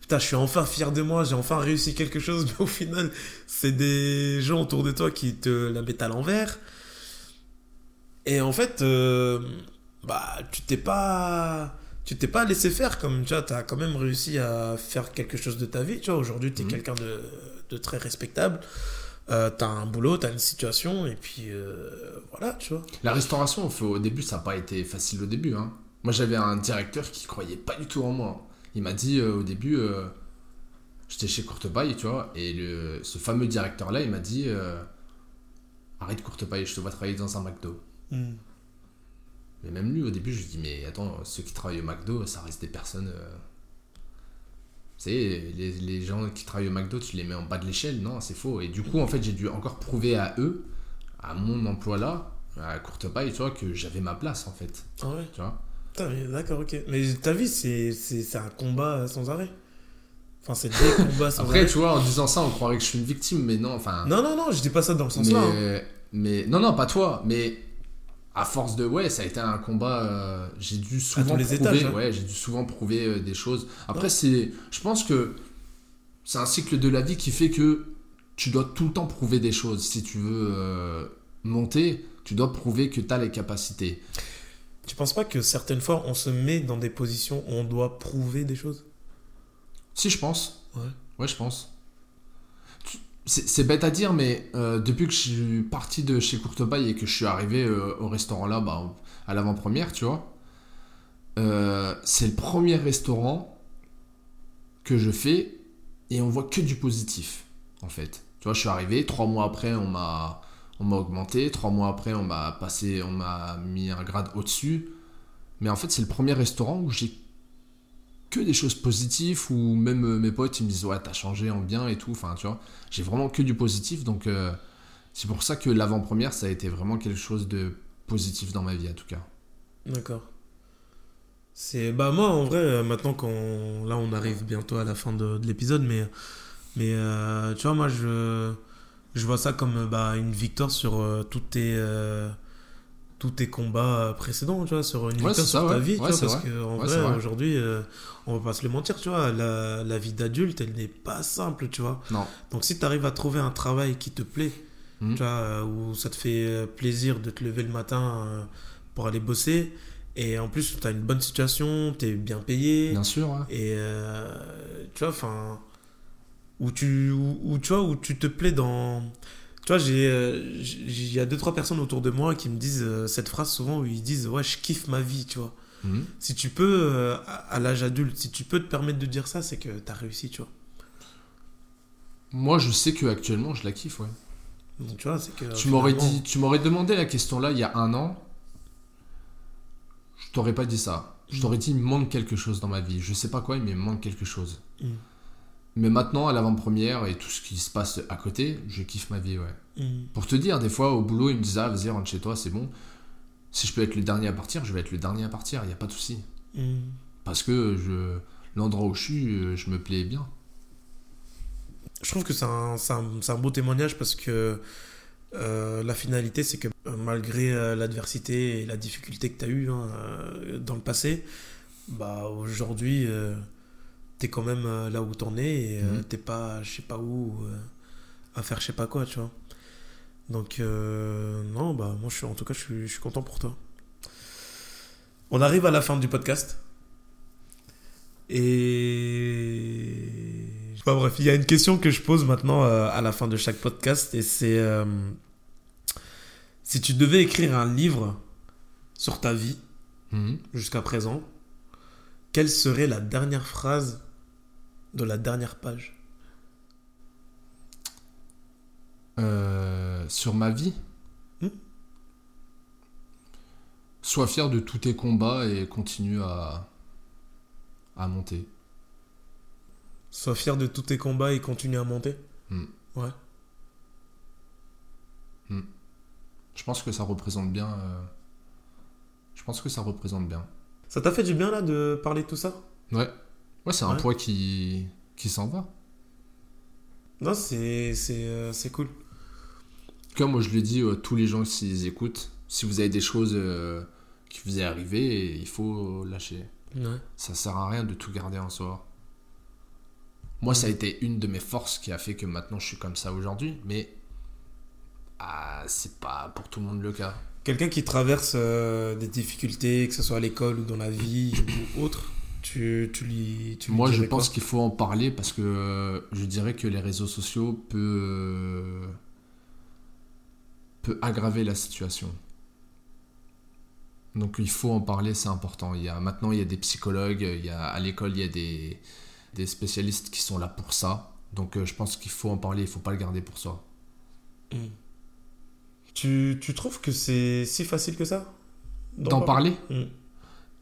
Speaker 1: Putain, je suis enfin fier de moi, j'ai enfin réussi quelque chose, mais au final, c'est des gens autour de toi qui te la mettent à l'envers. Et en fait, bah, tu t'es pas. Tu t'es pas laissé faire comme tu vois, as quand même réussi à faire quelque chose de ta vie. Tu vois, aujourd'hui, tu es
Speaker 2: Mhm.
Speaker 1: quelqu'un de, de très respectable. Euh, t'as un boulot, t'as une situation, et puis euh, voilà, tu vois.
Speaker 2: La restauration, au début, ça n'a pas été facile au début. hein. Moi, j'avais un directeur qui croyait pas du tout en moi. Il m'a dit euh, au début, euh, j'étais chez Courtepaille, tu vois, et le, ce fameux directeur-là, il m'a dit Arrête Courtepaille, je te vois travailler dans un McDo.
Speaker 1: Hmm.
Speaker 2: Mais même lui, au début, je lui dis Mais attends, ceux qui travaillent au McDo, ça reste des personnes. euh, savez, les, les gens qui travaillent au McDo, tu les mets en bas de l'échelle, non, c'est faux. Et du coup, en fait, j'ai dû encore prouver à eux, à mon emploi là, à Courtepaille, tu vois, que j'avais ma place, en fait.
Speaker 1: Ah ouais
Speaker 2: Tu vois
Speaker 1: D'accord, ok. Mais ta vie, c'est c'est- c'est un combat sans arrêt. Enfin, c'est des combats sans
Speaker 2: Après,
Speaker 1: arrêt.
Speaker 2: tu vois, en disant ça, on croirait que je suis une victime, mais non, enfin.
Speaker 1: Non, non, non, je dis pas ça dans le sens-là. hein.
Speaker 2: mais, mais non, non, pas toi, mais à force de ouais, ça a été un combat. euh, j'ai dû souvent
Speaker 1: les
Speaker 2: prouver,
Speaker 1: étages, hein.
Speaker 2: ouais, j'ai dû souvent prouver euh, des choses. Après,
Speaker 1: Ouais.
Speaker 2: c'est, je pense que c'est un cycle de la vie qui fait que tu dois tout le temps prouver des choses. Si tu veux euh, monter, tu dois prouver que tu as les capacités.
Speaker 1: Tu penses pas que certaines fois, on se met dans des positions où on doit prouver des choses?
Speaker 2: Si, je pense.
Speaker 1: Ouais.
Speaker 2: Ouais, je pense. C'est bête à dire, mais euh, depuis que je suis parti de chez Courtepaille et que je suis arrivé euh, au restaurant là, bah, à l'avant-première, tu vois, euh, c'est le premier restaurant que je fais et on voit que du positif, en fait. Tu vois, je suis arrivé, trois mois après, on m'a on m'a augmenté, trois mois après, on m'a passé, on m'a mis un grade au-dessus. Mais en fait, c'est le premier restaurant où j'ai que des choses positives ou même euh, mes potes ils me disent ouais t'as changé en bien et tout. Enfin tu vois j'ai vraiment que du positif. Donc euh, c'est pour ça que l'avant-première ça a été vraiment quelque chose de positif dans ma vie en tout cas.
Speaker 1: D'accord. C'est bah moi en vrai euh, maintenant qu'on là on arrive bientôt à la fin de, de l'épisode mais mais tu vois moi je je vois ça comme bah, une victoire sur tous tes tous tes combats précédents tu vois sur une
Speaker 2: Ouais,
Speaker 1: sur
Speaker 2: ça,
Speaker 1: ta
Speaker 2: ouais.
Speaker 1: vie tu
Speaker 2: Ouais,
Speaker 1: vois, parce
Speaker 2: vrai.
Speaker 1: que en vrai, aujourd'hui euh, on va pas se le mentir tu vois la, la vie d'adulte elle n'est pas simple tu vois
Speaker 2: non
Speaker 1: donc si tu arrives à trouver un travail qui te plaît
Speaker 2: Mhm.
Speaker 1: tu vois, euh, où ça te fait euh, plaisir de te lever le matin euh, pour aller bosser, et en plus tu as une bonne situation, tu es bien payé,
Speaker 2: bien sûr ouais.
Speaker 1: et euh, tu vois, enfin, où tu, où, où, tu vois, où tu te plais dans... Tu vois, euh, il y a deux, trois personnes autour de moi qui me disent euh, cette phrase souvent où ils disent Ouais, je kiffe ma vie, tu vois.
Speaker 2: Mhm.
Speaker 1: Si tu peux, euh, à, à l'âge adulte, si tu peux te permettre de dire ça, c'est que tu as réussi, tu vois.
Speaker 2: moi je sais que actuellement je la kiffe ouais
Speaker 1: Donc, tu vois, c'est que.
Speaker 2: tu m'aurais
Speaker 1: finalement-
Speaker 2: dit tu m'aurais demandé la question là il y a un an je t'aurais pas dit ça je
Speaker 1: Mhm.
Speaker 2: t'aurais dit il me manque quelque chose dans ma vie je sais pas quoi mais il me manque quelque chose
Speaker 1: Mhm.
Speaker 2: Mais maintenant à l'avant-première et tout ce qui se passe à côté je kiffe ma vie ouais
Speaker 1: Mhm.
Speaker 2: Pour te dire, des fois au boulot, ils me disaient ah, vas-y, rentre chez toi, c'est bon. Si je peux être le dernier à partir, je vais être le dernier à partir, il n'y a pas de souci.
Speaker 1: Mhm.
Speaker 2: Parce que je, l'endroit où je suis, euh, je me plais bien.
Speaker 1: Je trouve que c'est un, un, un beau témoignage parce que euh, la finalité, c'est que euh, malgré l'adversité et la difficulté que tu as eue hein, dans le passé, bah aujourd'hui, euh, t'es quand même euh, là où t'en es et euh,
Speaker 2: Mhm.
Speaker 1: t'es pas, je sais pas où, euh, à faire je sais pas quoi, tu vois. Donc, euh, non, bah moi, je suis, en tout cas, je suis, je suis content pour toi. On arrive à la fin du podcast. Et. Enfin bref, il y a une question que je pose maintenant euh, à la fin de chaque podcast et c'est. euh, si tu devais écrire un livre sur ta vie
Speaker 2: Mhm.
Speaker 1: jusqu'à présent, quelle serait la dernière phrase de la dernière page
Speaker 2: Euh, sur ma vie
Speaker 1: Hmm.
Speaker 2: Sois fier de tous tes combats et continue à, à monter.
Speaker 1: Sois fier de tous tes combats et continue à monter.
Speaker 2: Hmm.
Speaker 1: Ouais.
Speaker 2: Je pense que ça représente bien. euh, Je pense que ça représente bien.
Speaker 1: Ça t'a fait du bien là de parler de tout ça?
Speaker 2: Ouais. Ouais, c'est un
Speaker 1: Ouais.
Speaker 2: poids qui, qui s'en va.
Speaker 1: Non, c'est c'est euh, c'est cool.
Speaker 2: Comme moi je le dis à tous les gens qui les écoutent, si vous avez des choses euh, qui vous est arrivé, il faut lâcher.
Speaker 1: Ouais.
Speaker 2: Ça sert à rien de tout garder en soi. Moi, ça a été une de mes forces qui a fait que maintenant je suis comme ça aujourd'hui, mais ah, c'est pas pour tout le monde le cas.
Speaker 1: Quelqu'un qui traverse euh, des difficultés, que ce soit à l'école ou dans la vie ou autre, tu, tu lui. Tu lui
Speaker 2: Moi, je pense qu'il faut en parler parce que euh, je dirais que les réseaux sociaux peut, peut aggraver la situation. Donc il faut en parler, c'est important. Il y a, maintenant, il y a des psychologues, il y a, à l'école, il y a des, des spécialistes qui sont là pour ça. Donc euh, je pense qu'il faut en parler, il faut pas le garder pour soi.
Speaker 1: Tu, tu trouves que c'est si facile que ça?
Speaker 2: D'en parler?
Speaker 1: Hmm.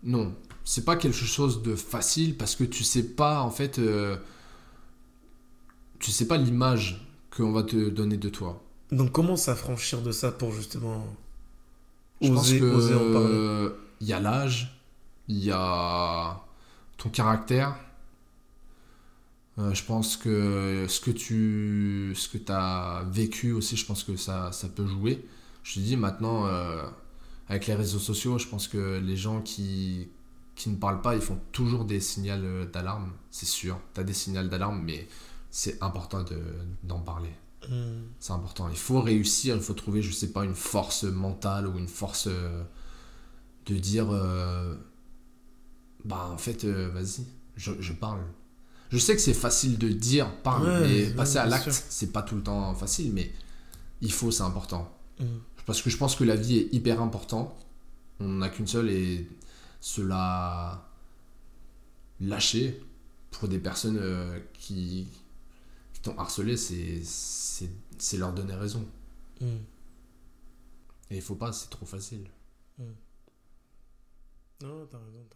Speaker 2: Non, c'est pas quelque chose de facile parce que tu sais pas en fait, euh, tu sais pas l'image qu'on va te donner de toi.
Speaker 1: Donc comment s'affranchir de ça pour justement
Speaker 2: Je pense
Speaker 1: oser,
Speaker 2: que
Speaker 1: oser en parler?
Speaker 2: euh, il y a l'âge, il y a ton caractère. Euh, je pense que ce que tu ce que as vécu aussi, je pense que ça, ça peut jouer. Je te dis maintenant, euh, avec les réseaux sociaux, je pense que les gens qui, qui ne parlent pas, ils font toujours des signaux d'alarme, c'est sûr. Tu as des signaux d'alarme, mais c'est important de- d'en parler.
Speaker 1: Hmm.
Speaker 2: C'est important. Il faut réussir, il faut trouver, je sais pas, une force mentale ou une force euh, de dire euh, bah en fait, euh, vas-y, je, je parle. Je sais que c'est facile de dire parle,
Speaker 1: Ouais,
Speaker 2: mais
Speaker 1: ouais,
Speaker 2: passer à l'acte, c'est pas tout le temps facile, mais il faut, c'est important.
Speaker 1: Hmm.
Speaker 2: Parce que je pense que la vie est hyper importante. On n'a qu'une seule et cela lâcher pour des personnes euh, qui, qui t'ont harcelé, c'est, leur donner raison.
Speaker 1: Hmm.
Speaker 2: Et il faut pas, c'est trop facile.
Speaker 1: Non, t'as raison, t'as raison.